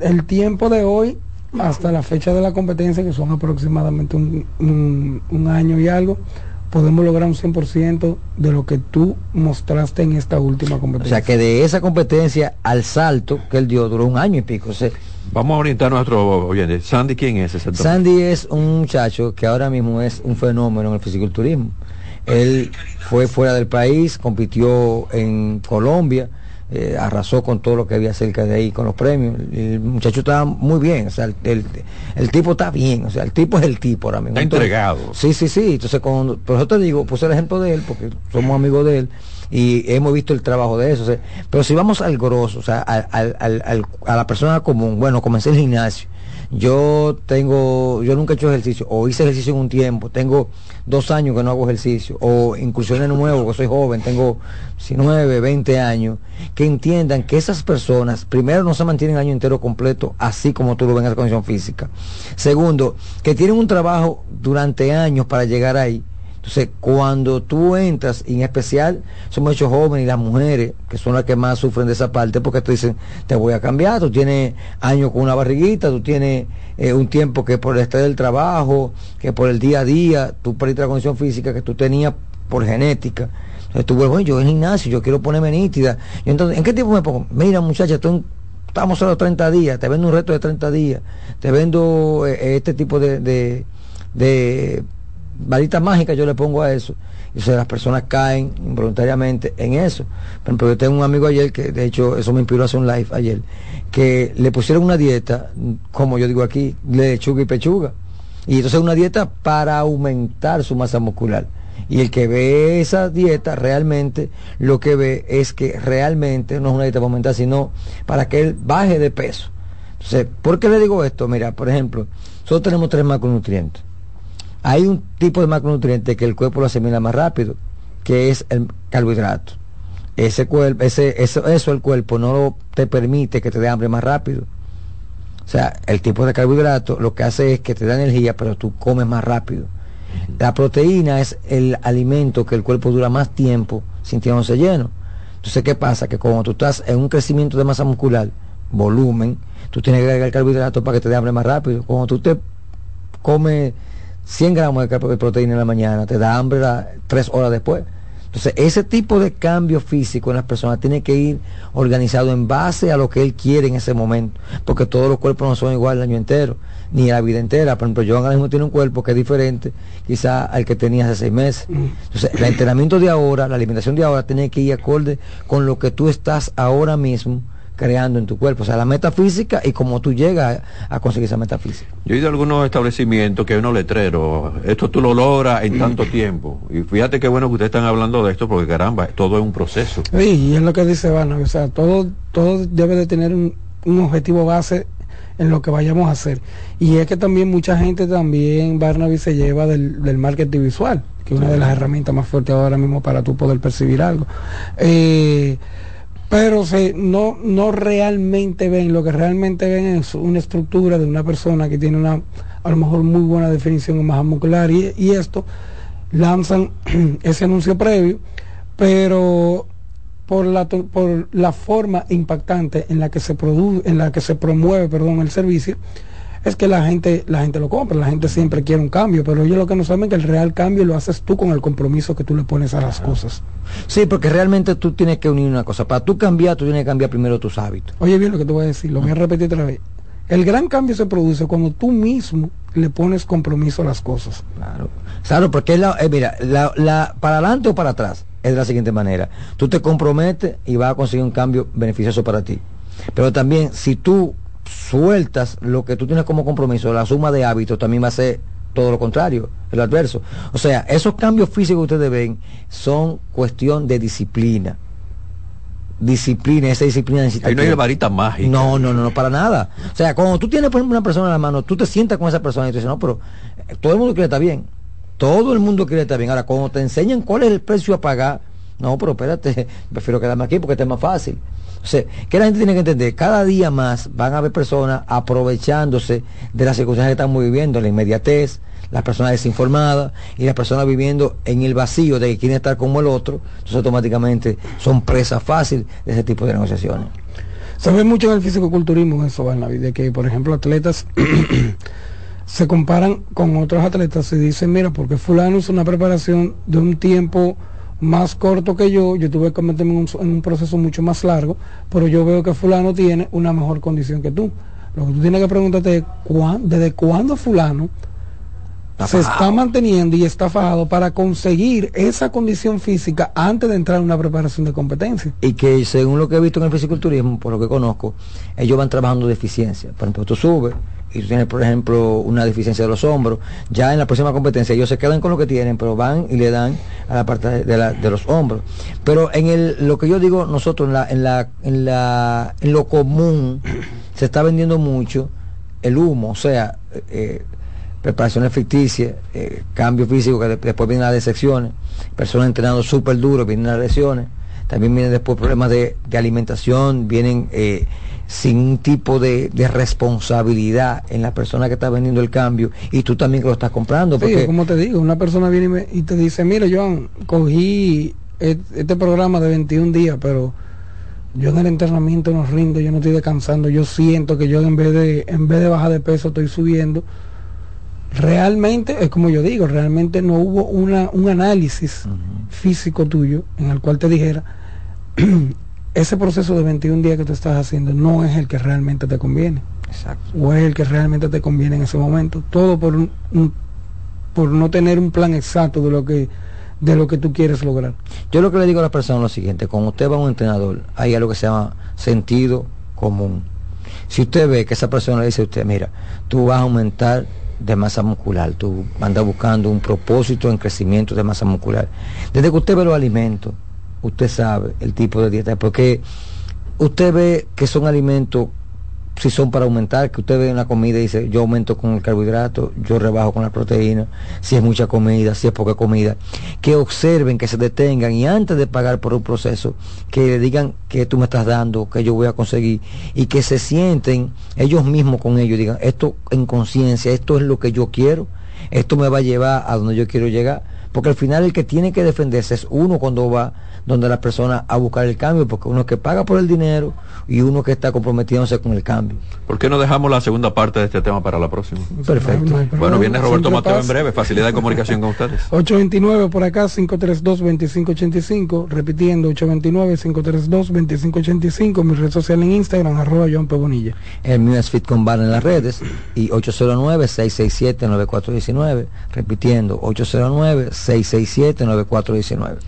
el tiempo de hoy hasta la fecha de la competencia, que son aproximadamente un, un año y algo, podemos lograr un 100% de lo que tú mostraste en esta última competencia. O sea, que de esa competencia al salto que él dio duró un año y pico. O Vamos a orientar a nuestro oyente. Sandy, ¿quién es ese? Sandy es un muchacho que ahora mismo es un fenómeno en el fisiculturismo. Él fue fuera del país, compitió en Colombia, eh, arrasó con todo lo que había cerca de ahí, con los premios. El muchacho estaba muy bien, o sea, el, tipo está bien, o sea, el tipo es el tipo ahora mismo. Está entregado. Sí, sí, sí. Entonces, cuando, por eso te digo, puse el ejemplo de él, porque somos amigos de él y hemos visto el trabajo de eso. pero si vamos al grosso, o sea, a la persona común, bueno, comencé el gimnasio. Yo tengo, yo nunca he hecho ejercicio, o hice ejercicio en un tiempo, tengo dos años que no hago ejercicio, o incursiones nuevo, que soy joven, tengo 19, 20 años, que entiendan que esas personas, primero, no se mantienen el año entero completo, así como tú lo ves en la condición física. Segundo, que tienen un trabajo durante años para llegar ahí Entonces, cuando tú entras, y en especial somos muchos jóvenes y las mujeres, que son las que más sufren de esa parte, porque te dicen, te voy a cambiar, tú tienes años con una barriguita, tú tienes eh, un tiempo que por el estrés del trabajo, que por el día a día, tú perdiste la condición física que tú tenías por genética. Entonces tú vuelves, yo en gimnasio, yo quiero ponerme nítida. Y entonces, ¿en qué tiempo me pongo? Mira, muchacha, estamos a los 30 días, te vendo un reto de 30 días, te vendo eh, este tipo de, de varita mágica yo le pongo a eso. Y o las personas caen involuntariamente en eso. Por ejemplo, yo tengo un amigo ayer que, de hecho, eso me inspiró a hacer un live ayer, que le pusieron una dieta, como yo digo aquí, lechuga y pechuga. Y entonces una dieta para aumentar su masa muscular. Y el que ve esa dieta realmente lo que ve es que realmente no es una dieta para aumentar, sino para que él baje de peso. Entonces, ¿por qué le digo esto? Mira, por ejemplo, nosotros tenemos tres macronutrientes hay un tipo de macronutriente que el cuerpo lo asimila más rápido, que es el carbohidrato. Ese cuerpo, ese, eso, eso el cuerpo no te permite que te dé hambre más rápido. O sea, el tipo de carbohidrato lo que hace es que te da energía, pero tú comes más rápido. La proteína es el alimento que el cuerpo dura más tiempo sintiéndose lleno. Entonces, ¿qué pasa? Que cuando tú estás en un crecimiento de masa muscular, volumen, tú tienes que agregar el carbohidrato para que te dé hambre más rápido. Cuando tú te comes 100 gramos de proteína en la mañana, te da hambre tres horas después. Entonces, ese tipo de cambio físico en las personas tiene que ir organizado en base a lo que él quiere en ese momento, porque todos los cuerpos no son iguales el año entero, ni la vida entera. Por ejemplo, yo ahora mismo tiene un cuerpo que es diferente quizá al que tenía hace seis meses. Mm. Entonces, el entrenamiento de ahora, la alimentación de ahora, tiene que ir acorde con lo que tú estás ahora mismo creando en tu cuerpo, o sea, la metafísica y cómo tú llegas a, conseguir esa metafísica. Yo he ido a algunos establecimientos que hay unos letreros, esto tú lo logras en tanto (clears throat) tiempo. Y fíjate qué bueno que ustedes están hablando de esto, porque caramba, todo es un proceso. Sí, y es lo que dice Vana, o sea, todo, todo debe de tener un, objetivo base en lo que vayamos a hacer. Y es que también mucha gente también, Barnaby, se lleva del, del marketing visual, que es una de las herramientas más fuertes ahora mismo para tú poder percibir algo. Eh, pero se, no, no realmente ven, lo que realmente ven es una estructura de una persona que tiene una, a lo mejor muy buena definición en masa muscular y, y esto, lanzan (clears throat) ese anuncio previo, pero por la, por la forma impactante en la que se produce, en la que se promueve, perdón, el servicio, es que la gente, la gente lo compra, la gente siempre quiere un cambio, pero ellos lo que no saben es que el real cambio lo haces tú con el compromiso que tú le pones a las cosas. Sí, porque realmente tú tienes que unir una cosa. Para tú cambiar, tú tienes que cambiar primero tus hábitos. Oye bien lo que te voy a decir, lo voy a repetir otra vez. El gran cambio se produce cuando tú mismo le pones compromiso a las cosas. Claro, claro porque es la, eh, mira, la, para adelante o para atrás es de la siguiente manera. Tú te comprometes y vas a conseguir un cambio beneficioso para ti. Pero también si tú sueltas lo que tú tienes como compromiso, la suma de hábitos también va a ser todo lo contrario, el adverso. O sea, esos cambios físicos que ustedes ven son cuestión de disciplina. Disciplina, esa disciplina necesita. no hay varita mágica. No, no, no, no, para nada. O sea, cuando tú tienes, por ejemplo, una persona en la mano, tú te sientas con esa persona y tú dices, no, pero eh, todo el mundo quiere estar bien. Todo el mundo quiere estar bien. Ahora, cuando te enseñan cuál es el precio a pagar, no, pero espérate, (laughs) prefiero quedarme aquí porque este es más fácil. O que la gente tiene que entender, cada día más van a haber personas aprovechándose de las circunstancias que estamos viviendo, la inmediatez, las personas desinformadas y las personas viviendo en el vacío de que quieren estar como el otro, entonces automáticamente son presas fácil de ese tipo de negociaciones. Se ve mucho en el físico-culturismo eso, Barnaby, de que, por ejemplo, atletas (clears throat) se comparan con otros atletas y dicen, mira, porque fulano es una preparación de un tiempo más corto que yo, yo tuve que meterme en un, proceso mucho más largo, pero yo veo que fulano tiene una mejor condición que tú. Lo que tú tienes que preguntarte es desde cuándo fulano se está manteniendo y está fajado para conseguir esa condición física antes de entrar en una preparación de competencia. Y que según lo que he visto en el fisiculturismo, por lo que conozco, ellos van trabajando de eficiencia. Por ejemplo, tú subes, y tú tienes, por ejemplo, una deficiencia de los hombros, ya en la próxima competencia ellos se quedan con lo que tienen, pero van y le dan a la parte de, los hombros. Pero en el, lo que yo digo, nosotros en, la, en, la, en, la, en lo común (clears throat) se está vendiendo mucho el humo, o sea, eh, preparaciones ficticias, eh, cambio físico que después vienen las decepciones, personas entrenando súper duro, vienen las lesiones, también vienen después problemas de, alimentación, vienen... Eh, sin un tipo de, de responsabilidad en la persona que está vendiendo el cambio y tú también que lo estás comprando. Sí, como te digo, una persona viene y, me- y te dice, mira Joan, cogí et- este programa de 21 días, pero yo en el entrenamiento no rindo, yo no estoy descansando, yo siento que yo en vez de, en vez de bajar de peso estoy subiendo. Realmente, es como yo digo, realmente no hubo una, un análisis físico tuyo en el cual te dijera, (clears throat) ese proceso de 21 días que tú estás haciendo no es el que realmente te conviene. Exacto. O es el que realmente te conviene en ese momento. Todo por, un- un- por no tener un plan exacto de lo que de lo que tú quieres lograr. Yo lo que le digo a las personas es lo siguiente, cuando usted va a un entrenador, hay algo que se llama sentido común. Si usted ve que esa persona le dice a usted, mira, tú vas a aumentar de masa muscular, tú andas buscando un propósito en crecimiento de masa muscular. Desde que usted ve los alimentos, usted sabe el tipo de dieta, porque usted ve que son alimentos, si son para aumentar, que usted ve en la comida y dice, yo aumento con el carbohidrato, yo rebajo con la proteína, si es mucha comida, si es poca comida, que observen, que se detengan y antes de pagar por un proceso, que le digan que tú me estás dando, que yo voy a conseguir y que se sienten ellos mismos con ellos, digan, esto en conciencia, esto es lo que yo quiero, esto me va a llevar a donde yo quiero llegar, porque al final el que tiene que defenderse es uno cuando va donde la persona a buscar el cambio, porque uno que paga por el dinero y uno que está comprometiéndose con el cambio. ¿Por qué no dejamos la segunda parte de este tema para la próxima? Perfecto. Bueno, viene Roberto Mateo en breve, facilidad de comunicación con ustedes. (laughs) 829 por acá, 532-2585, repitiendo, 829-532-2585, mi red social en Instagram, arroba John P. Bonilla. El mío es Fit con Bar en las redes y 809-667-9419, repitiendo, 809-667-9419.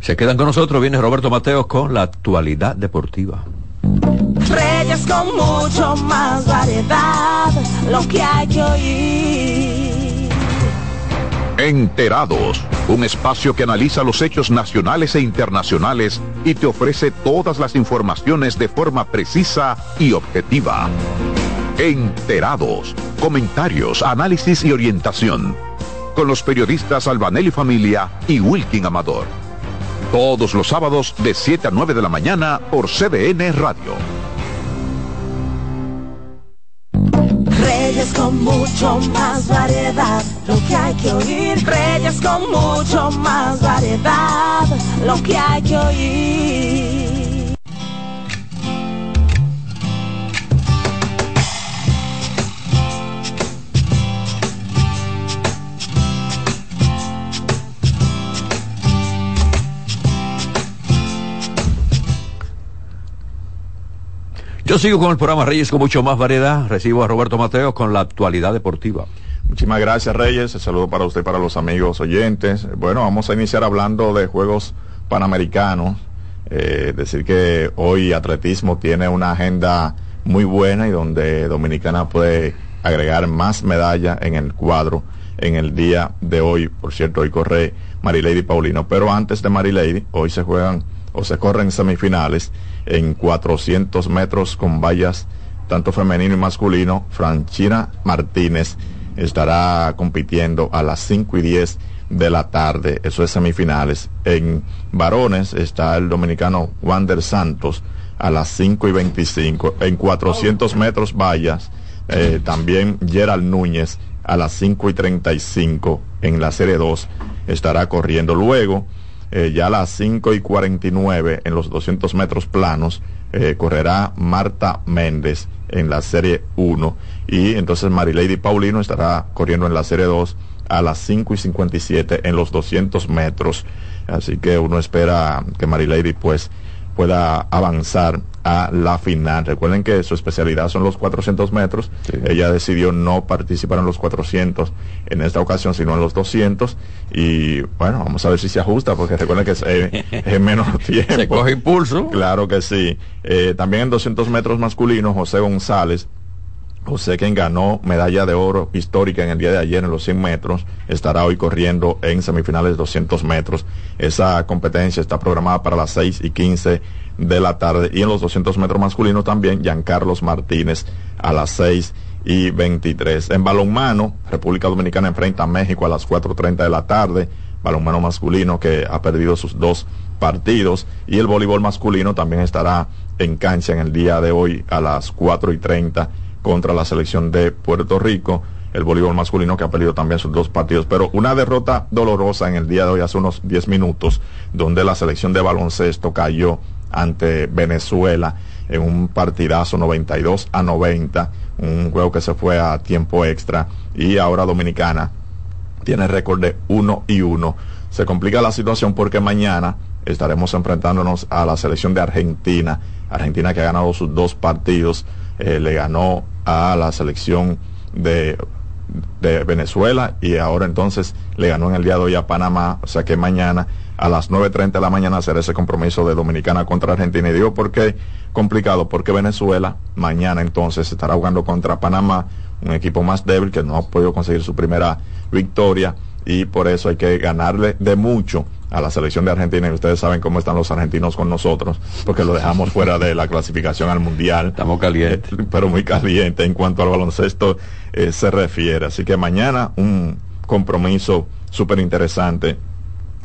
Se quedan con nosotros, viene Roberto Mateos con la actualidad deportiva. Reyes con mucho más variedad, lo que hay que oír. Enterados, un espacio que analiza los hechos nacionales e internacionales y te ofrece todas las informaciones de forma precisa y objetiva. Enterados, comentarios, análisis y orientación. Con los periodistas Albanelli Familia y Wilkin Amador. Todos los sábados de 7 a 9 de la mañana por CDN Radio. Reyes con mucho más variedad, lo que hay que oír. Reyes con mucho más variedad, lo que hay que oír. Yo sigo con el programa Reyes con mucho más variedad. Recibo a Roberto Mateos con la actualidad deportiva. Muchísimas gracias Reyes, el saludo para usted y para los amigos oyentes. Bueno, vamos a iniciar hablando de Juegos Panamericanos. Eh, decir que hoy atletismo tiene una agenda muy buena y donde Dominicana puede agregar más medallas en el cuadro en el día de hoy. Por cierto, hoy corre Marilady Paulino. Pero antes de Marilady, hoy se juegan o se corren semifinales en 400 metros con vallas tanto femenino y masculino. Franchina Martínez estará compitiendo a las 5 y 10 de la tarde. Eso es semifinales. En varones está el dominicano Wander Santos a las 5 y 25. En 400 metros vallas eh, también Gerald Núñez a las 5 y 35 en la serie 2 estará corriendo. Luego, eh, ya a las 5 y 49 en los 200 metros planos, eh, correrá Marta Méndez en la serie 1 y entonces Marilady Paulino estará corriendo en la serie 2 a las 5 y 57 en los 200 metros. Así que uno espera que Marilady pues pueda avanzar a la final. Recuerden que su especialidad son los 400 metros. Ella decidió no participar en los 400 en esta ocasión, sino en los 200. Y bueno, vamos a ver si se ajusta, porque recuerden que es, eh, (laughs) es menos tiempo. Se coge impulso. Claro que sí. Eh, también en 200 metros masculinos, José González José, quien ganó medalla de oro histórica en el día de ayer en los 100 metros, estará hoy corriendo en semifinales de 200 metros. Esa competencia está programada para las 6 y 15 de la tarde. Y en los 200 metros masculinos también, Giancarlos Martínez a las 6 y 23. En balonmano, República Dominicana enfrenta a México a las 4.30 de la tarde. Balonmano masculino que ha perdido sus dos partidos y el voleibol masculino también estará en cancha en el día de hoy a las 4 y 30 contra la selección de Puerto Rico el voleibol masculino que ha perdido también sus dos partidos. Pero una derrota dolorosa en el día de hoy, hace unos 10 minutos, donde la selección de baloncesto cayó ante Venezuela en un partidazo 92 a 90, un juego que se fue a tiempo extra y ahora Dominicana tiene récord de 1 y 1. Se complica la situación porque mañana estaremos enfrentándonos a la selección de Argentina. Argentina que ha ganado sus dos partidos, eh, le ganó a la selección de de Venezuela y ahora entonces le ganó en el día de hoy a Panamá, o sea que mañana a las 9.30 de la mañana será ese compromiso de Dominicana contra Argentina. Y digo por qué complicado, porque Venezuela mañana entonces estará jugando contra Panamá, un equipo más débil que no ha podido conseguir su primera victoria y por eso hay que ganarle de mucho a la selección de Argentina y ustedes saben cómo están los argentinos con nosotros, porque lo dejamos (laughs) fuera de la clasificación al Mundial. Estamos calientes. Eh, pero muy caliente en cuanto al baloncesto eh, se refiere. Así que mañana un compromiso súper interesante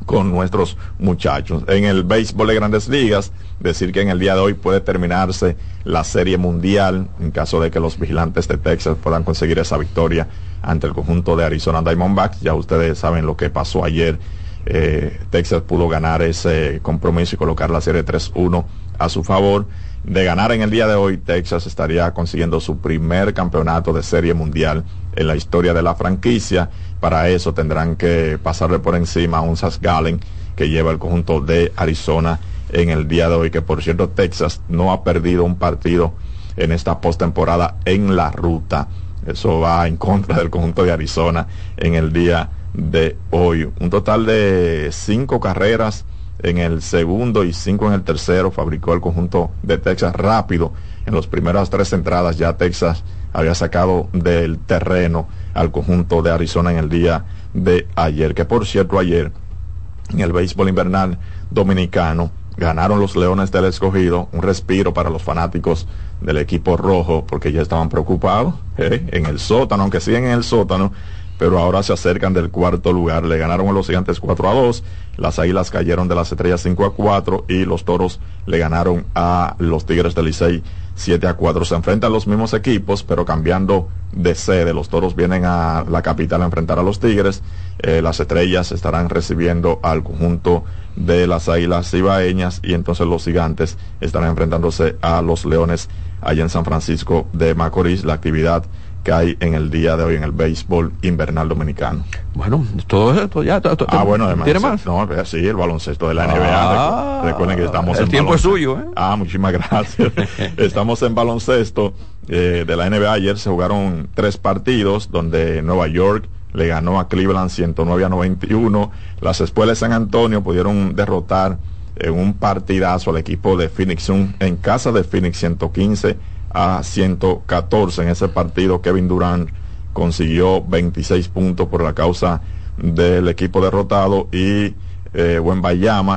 con nuestros muchachos. En el béisbol de grandes ligas, decir que en el día de hoy puede terminarse la serie mundial en caso de que los vigilantes de Texas puedan conseguir esa victoria ante el conjunto de Arizona Diamondbacks. Ya ustedes saben lo que pasó ayer eh, Texas pudo ganar ese compromiso y colocar la serie 3-1 a su favor. De ganar en el día de hoy, Texas estaría consiguiendo su primer campeonato de serie mundial en la historia de la franquicia. Para eso tendrán que pasarle por encima a un Sas Gallen que lleva el conjunto de Arizona en el día de hoy, que por cierto Texas no ha perdido un partido en esta postemporada en la ruta. Eso va en contra del conjunto de Arizona en el día hoy. Un total de cinco carreras en el segundo y cinco en el tercero fabricó el conjunto de Texas rápido. En las primeras tres entradas ya Texas había sacado del terreno al conjunto de Arizona en el día de ayer. Que por cierto ayer en el béisbol invernal dominicano ganaron los Leones del Escogido, un respiro para los fanáticos del equipo rojo porque ya estaban preocupados ¿eh? en el sótano, aunque siguen en el sótano, pero ahora se acercan del cuarto lugar. Le ganaron a los gigantes 4 a 2, las águilas cayeron de las estrellas 5 a 4 y los toros le ganaron a los tigres del Licey 7 a 4. Se enfrentan los mismos equipos, pero cambiando de sede. Los toros vienen a la capital a enfrentar a los tigres. Eh, las estrellas estarán recibiendo al conjunto de las águilas ibaeñas y entonces los gigantes estarán enfrentándose a los leones allá en San Francisco de Macorís. La actividad que hay en el día de hoy en el béisbol invernal dominicano. Bueno, todo esto ya. ah, bueno, además. ¿Tiene más? No, sí, el baloncesto de la NBA. Ah, recuerden que estamos el tiempo es suyo, ¿eh? Ah, muchísimas gracias. (laughs) estamos en baloncesto eh, de la NBA. Ayer se jugaron tres partidos donde Nueva York le ganó a Cleveland 109 a 91. Las escuelas de San Antonio pudieron derrotar en un partidazo al equipo de Phoenix en casa de Phoenix 115 a 114 en ese partido. Kevin Durant consiguió 26 puntos por la causa del equipo derrotado y eh,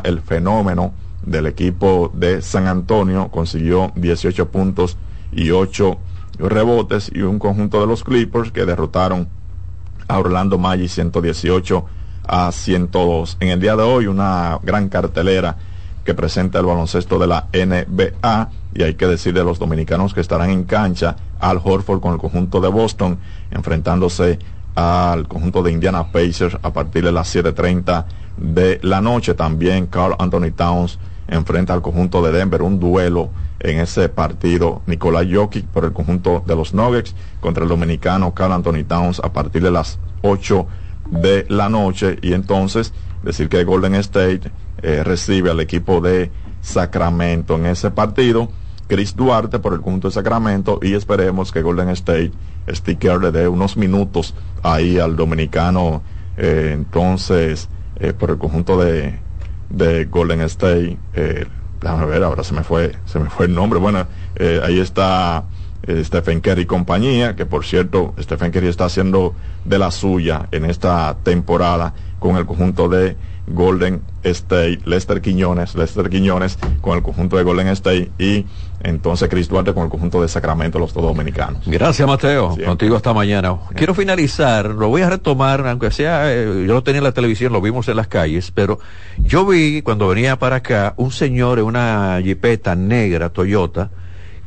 el fenómeno del equipo de San Antonio, consiguió 18 puntos y 8 rebotes y un conjunto de los Clippers que derrotaron a Orlando Magic 118 a 102. En el día de hoy una gran cartelera que presenta el baloncesto de la NBA y hay que decir de los dominicanos que estarán en cancha al Horford con el conjunto de Boston enfrentándose al conjunto de Indiana Pacers a partir de las 7.30 de la noche. También Carl Anthony Towns enfrenta al conjunto de Denver, un duelo en ese partido. Nicolás Jokic por el conjunto de los Nuggets contra el dominicano Carl Anthony Towns a partir de las 8 de la noche. Y entonces decir que Golden State eh, recibe al equipo de Sacramento en ese partido. Chris Duarte por el conjunto de Sacramento y esperemos que Golden State Sticker le dé unos minutos ahí al dominicano eh, entonces eh, por el conjunto de, de Golden State déjame ver ahora se me fue se me fue el nombre. Bueno ahí está Stephen Curry y compañía que por cierto Stephen Curry está haciendo de la suya en esta temporada con el conjunto de Golden State, Lester Quiñones, Lester Quiñones con el conjunto de Golden State y entonces Chris Duarte con el conjunto de Sacramento, los dos dominicanos. Gracias, Mateo. Contigo esta mañana. Quiero finalizar, lo voy a retomar, aunque sea, eh, yo lo tenía en la televisión, lo vimos en las calles, pero yo vi cuando venía para acá un señor en una jipeta negra Toyota,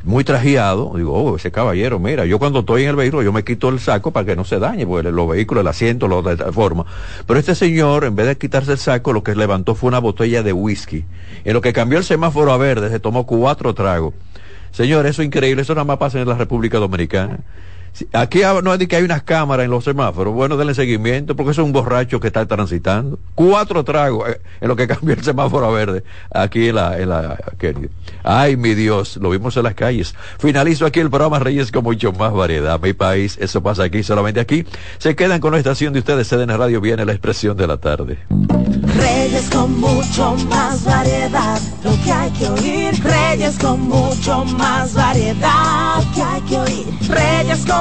muy trajeado, digo, oh, ese caballero, mira, yo cuando estoy en el vehículo, yo me quito el saco para que no se dañe, porque los vehículos, el asiento, lo de esta forma. Pero este señor, en vez de quitarse el saco, lo que levantó fue una botella de whisky. En lo que cambió el semáforo a verde, se tomó cuatro tragos. Señor, eso es increíble, eso nada más pasa en la República Dominicana. Aquí no es que hay unas cámaras en los semáforos. Bueno, denle seguimiento, porque es un borracho que está transitando. Cuatro tragos eh, en lo que (laughs) cambió el semáforo a verde. Aquí en la, la Ay, mi Dios, lo vimos en las calles. Finalizo aquí el programa Reyes con mucho más variedad. Mi país, eso pasa aquí, solamente aquí. Se quedan con la estación de ustedes, CDN Radio, viene la expresión de la tarde. Reyes con mucho más variedad, lo que hay que oír. Reyes con mucho más variedad, lo que hay que oír. Reyes con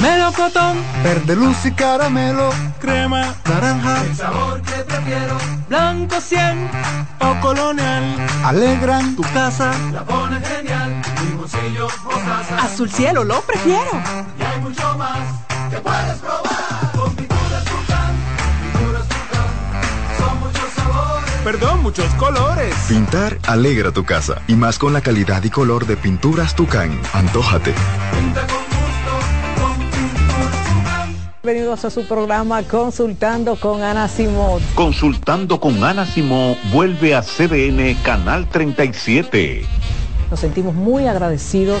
Melocotón, verde luz y caramelo, crema, naranja, el sabor que prefiero, blanco 100 o colonial, alegran. Tu casa, la pone genial, limoncillo, mostaza, azul cielo lo prefiero, y hay mucho más que puedes probar, perdón, muchos colores. Pintar alegra tu casa, y más con la calidad y color de pinturas Tucán, antójate. pinta con Bienvenidos a su programa Consultando con Ana Simón. Consultando con Ana Simón vuelve a CDN Canal 37. Nos sentimos muy agradecidos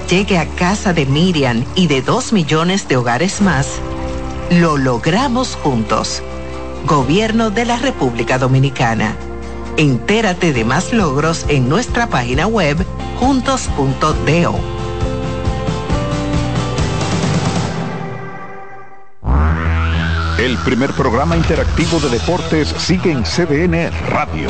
llegue a casa de Miriam y de dos millones de hogares más, lo logramos juntos. Gobierno de la República Dominicana. Entérate de más logros en nuestra página web juntos.do. El primer programa interactivo de deportes sigue en CDN Radio.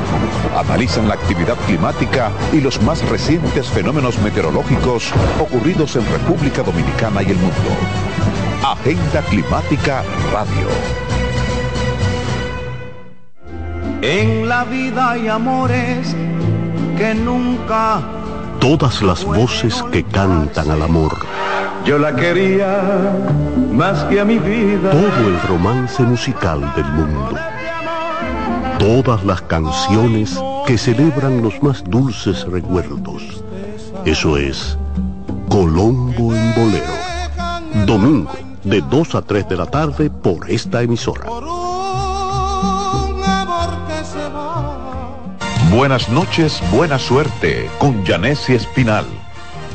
Analizan la actividad climática y los más recientes fenómenos meteorológicos ocurridos en República Dominicana y el mundo. Agenda Climática Radio. En la vida hay amores que nunca... Todas las voces que cantan al amor Yo la quería más que a mi vida. Todo el romance musical del mundo. Todas las canciones que celebran los más dulces recuerdos. Eso es Colombo en Bolero. Domingo, de 2 a 3 de la tarde por esta emisora. Buenas noches, buena suerte con Janessi Espinal.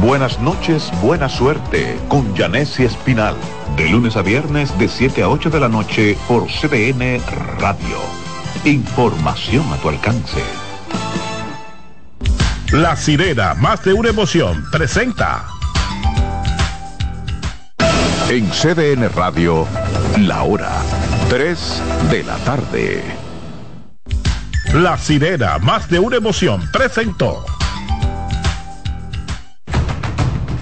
Buenas noches, buena suerte con Janessi Espinal. De lunes a viernes de 7 a 8 de la noche por CDN Radio. Información a tu alcance. La sirena, más de una emoción, presenta. En CDN Radio, la hora 3 de la tarde. La sirena, más de una emoción, presentó.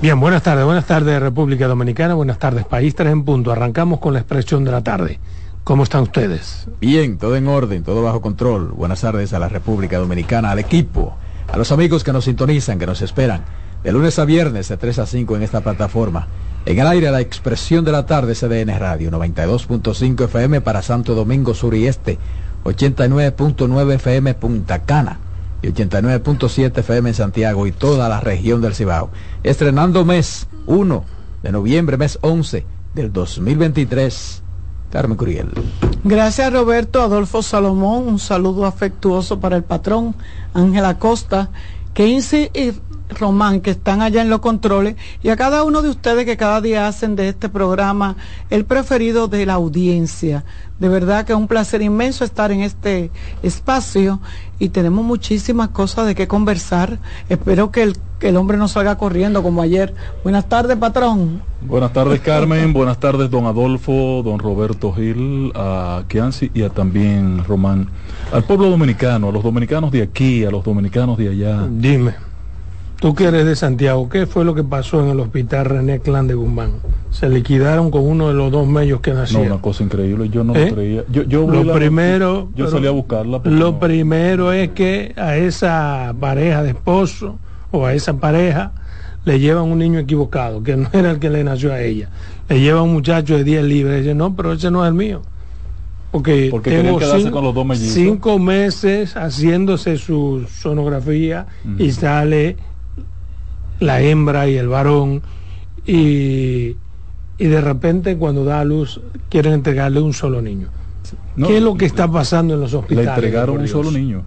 Bien, buenas tardes, buenas tardes República Dominicana, buenas tardes País 3 en punto. Arrancamos con la expresión de la tarde. ¿Cómo están ustedes? Bien, todo en orden, todo bajo control. Buenas tardes a la República Dominicana, al equipo, a los amigos que nos sintonizan, que nos esperan. De lunes a viernes de 3 a 5 en esta plataforma. En el aire la expresión de la tarde CDN Radio, 92.5 FM para Santo Domingo Sur y Este, 89.9 FM Punta Cana y 89.7 FM en Santiago y toda la región del Cibao. Estrenando mes 1 de noviembre, mes 11 del 2023. Carmen Curiel. Gracias Roberto Adolfo Salomón, un saludo afectuoso para el patrón Ángela Costa, y Román que están allá en los controles y a cada uno de ustedes que cada día hacen de este programa el preferido de la audiencia. De verdad que es un placer inmenso estar en este espacio y tenemos muchísimas cosas de qué conversar. Espero que el, que el hombre no salga corriendo como ayer. Buenas tardes, patrón. Buenas tardes, Carmen. Buenas tardes, don Adolfo, don Roberto Gil, a Kianci y a también Román. Al pueblo dominicano, a los dominicanos de aquí, a los dominicanos de allá. Dime. Tú que eres de Santiago, ¿qué fue lo que pasó en el hospital René Clan de Guzmán? Se liquidaron con uno de los dos medios que nacieron. No, una cosa increíble, yo no ¿Eh? lo creía. Yo, yo lo la- primero, yo salí a buscarla. Lo no- primero es que a esa pareja de esposo o a esa pareja le llevan un niño equivocado, que no era el que le nació a ella. Le lleva un muchacho de 10 libras y dice, no, pero ese no es el mío. Porque, Porque tengo quedarse cinco, con los dos mellizos. cinco meses haciéndose su sonografía y sale la hembra y el varón y, y de repente cuando da a luz quieren entregarle un solo niño. No, ¿Qué es lo que está pasando en los Le hospitales? entregaron por un solo niño.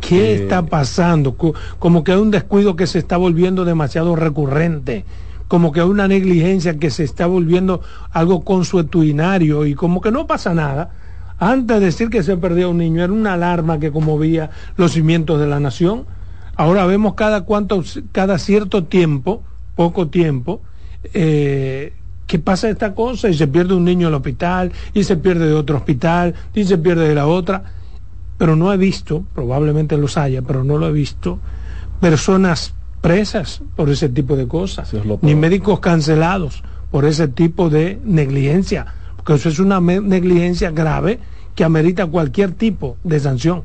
¿Qué Eh, está pasando? Co- Como que hay un descuido que se está volviendo demasiado recurrente, como que hay una negligencia que se está volviendo algo consuetudinario y como que no pasa nada. Antes de decir que se perdió un niño, era una alarma que conmovía los cimientos de la nación. Ahora vemos cada cuánto, cada cierto tiempo, poco tiempo, eh, que pasa esta cosa y se pierde un niño en el hospital y se pierde de otro hospital y se pierde de la otra pero no he visto, probablemente los haya, pero no lo he visto, personas presas por ese tipo de cosas, ni médicos cancelados por ese tipo de negligencia, porque eso es una negligencia grave que amerita cualquier tipo de sanción.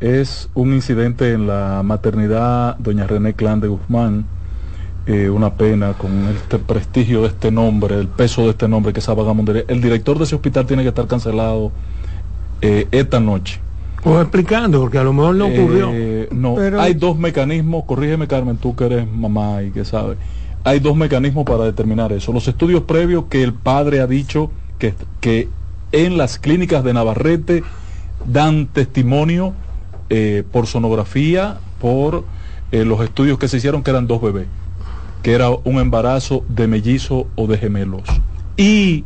Es un incidente en la maternidad Doña René Clan de Guzmán eh, una pena con este prestigio de este nombre, el peso de este nombre que es Vagamondería. El director de ese hospital tiene que estar cancelado eh, esta noche. O explicando, porque a lo mejor no ocurrió. Eh, no, Pero- hay dos mecanismos, corrígeme Carmen, tú que eres mamá y que sabes, hay dos mecanismos para determinar eso. Los estudios previos que el padre ha dicho que, que en las clínicas de Navarrete dan testimonio eh, por sonografía, por eh, los estudios que se hicieron que eran dos bebés, que era un embarazo de mellizo o de gemelos. Y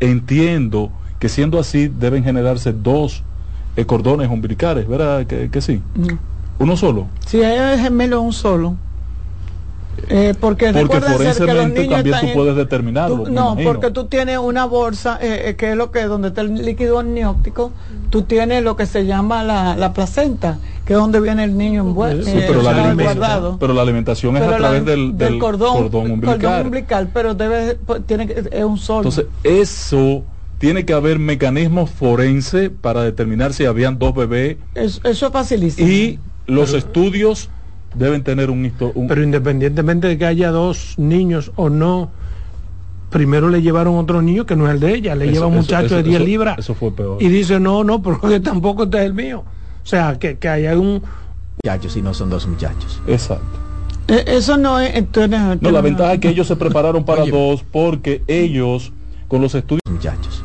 entiendo que siendo así deben generarse dos eh, cordones umbilicales, ¿verdad? Que, que sí. No. Uno solo. Si hay gemelo un solo. Eh, porque Porque recuerda ser que los forensemente niños también tú en- puedes determinarlo. tú- no, porque tú tienes una bolsa, eh, eh, que es lo que donde está el líquido amniótico, tú tienes lo que se llama la, la placenta, que es donde viene el niño envuelto, Sí, pero, la alimentación, guardado. pero la alimentación es Pero a la- través del, del cordón, umbilical. cordón umbilical, pero debe, pues, tiene que, es un solo. Entonces, eso tiene que haber mecanismos forense para determinar si habían dos bebés eso, eso es facilísimo. y los estudios deben tener un, histo- un- Pero independientemente de que haya dos niños o no, primero le llevaron otro niño que no es el de ella, le Eso- lleva un muchacho eso- de 10 eso- libras Eso fue peor. y dice, no, no, porque tampoco este es el mío. O sea, que, que haya un... Muchachos, y no son dos muchachos. Exacto. Eh, eso no es, entonces, No, la ventaja es que ellos se prepararon para Oye. dos porque ellos con los estudios Muchachos.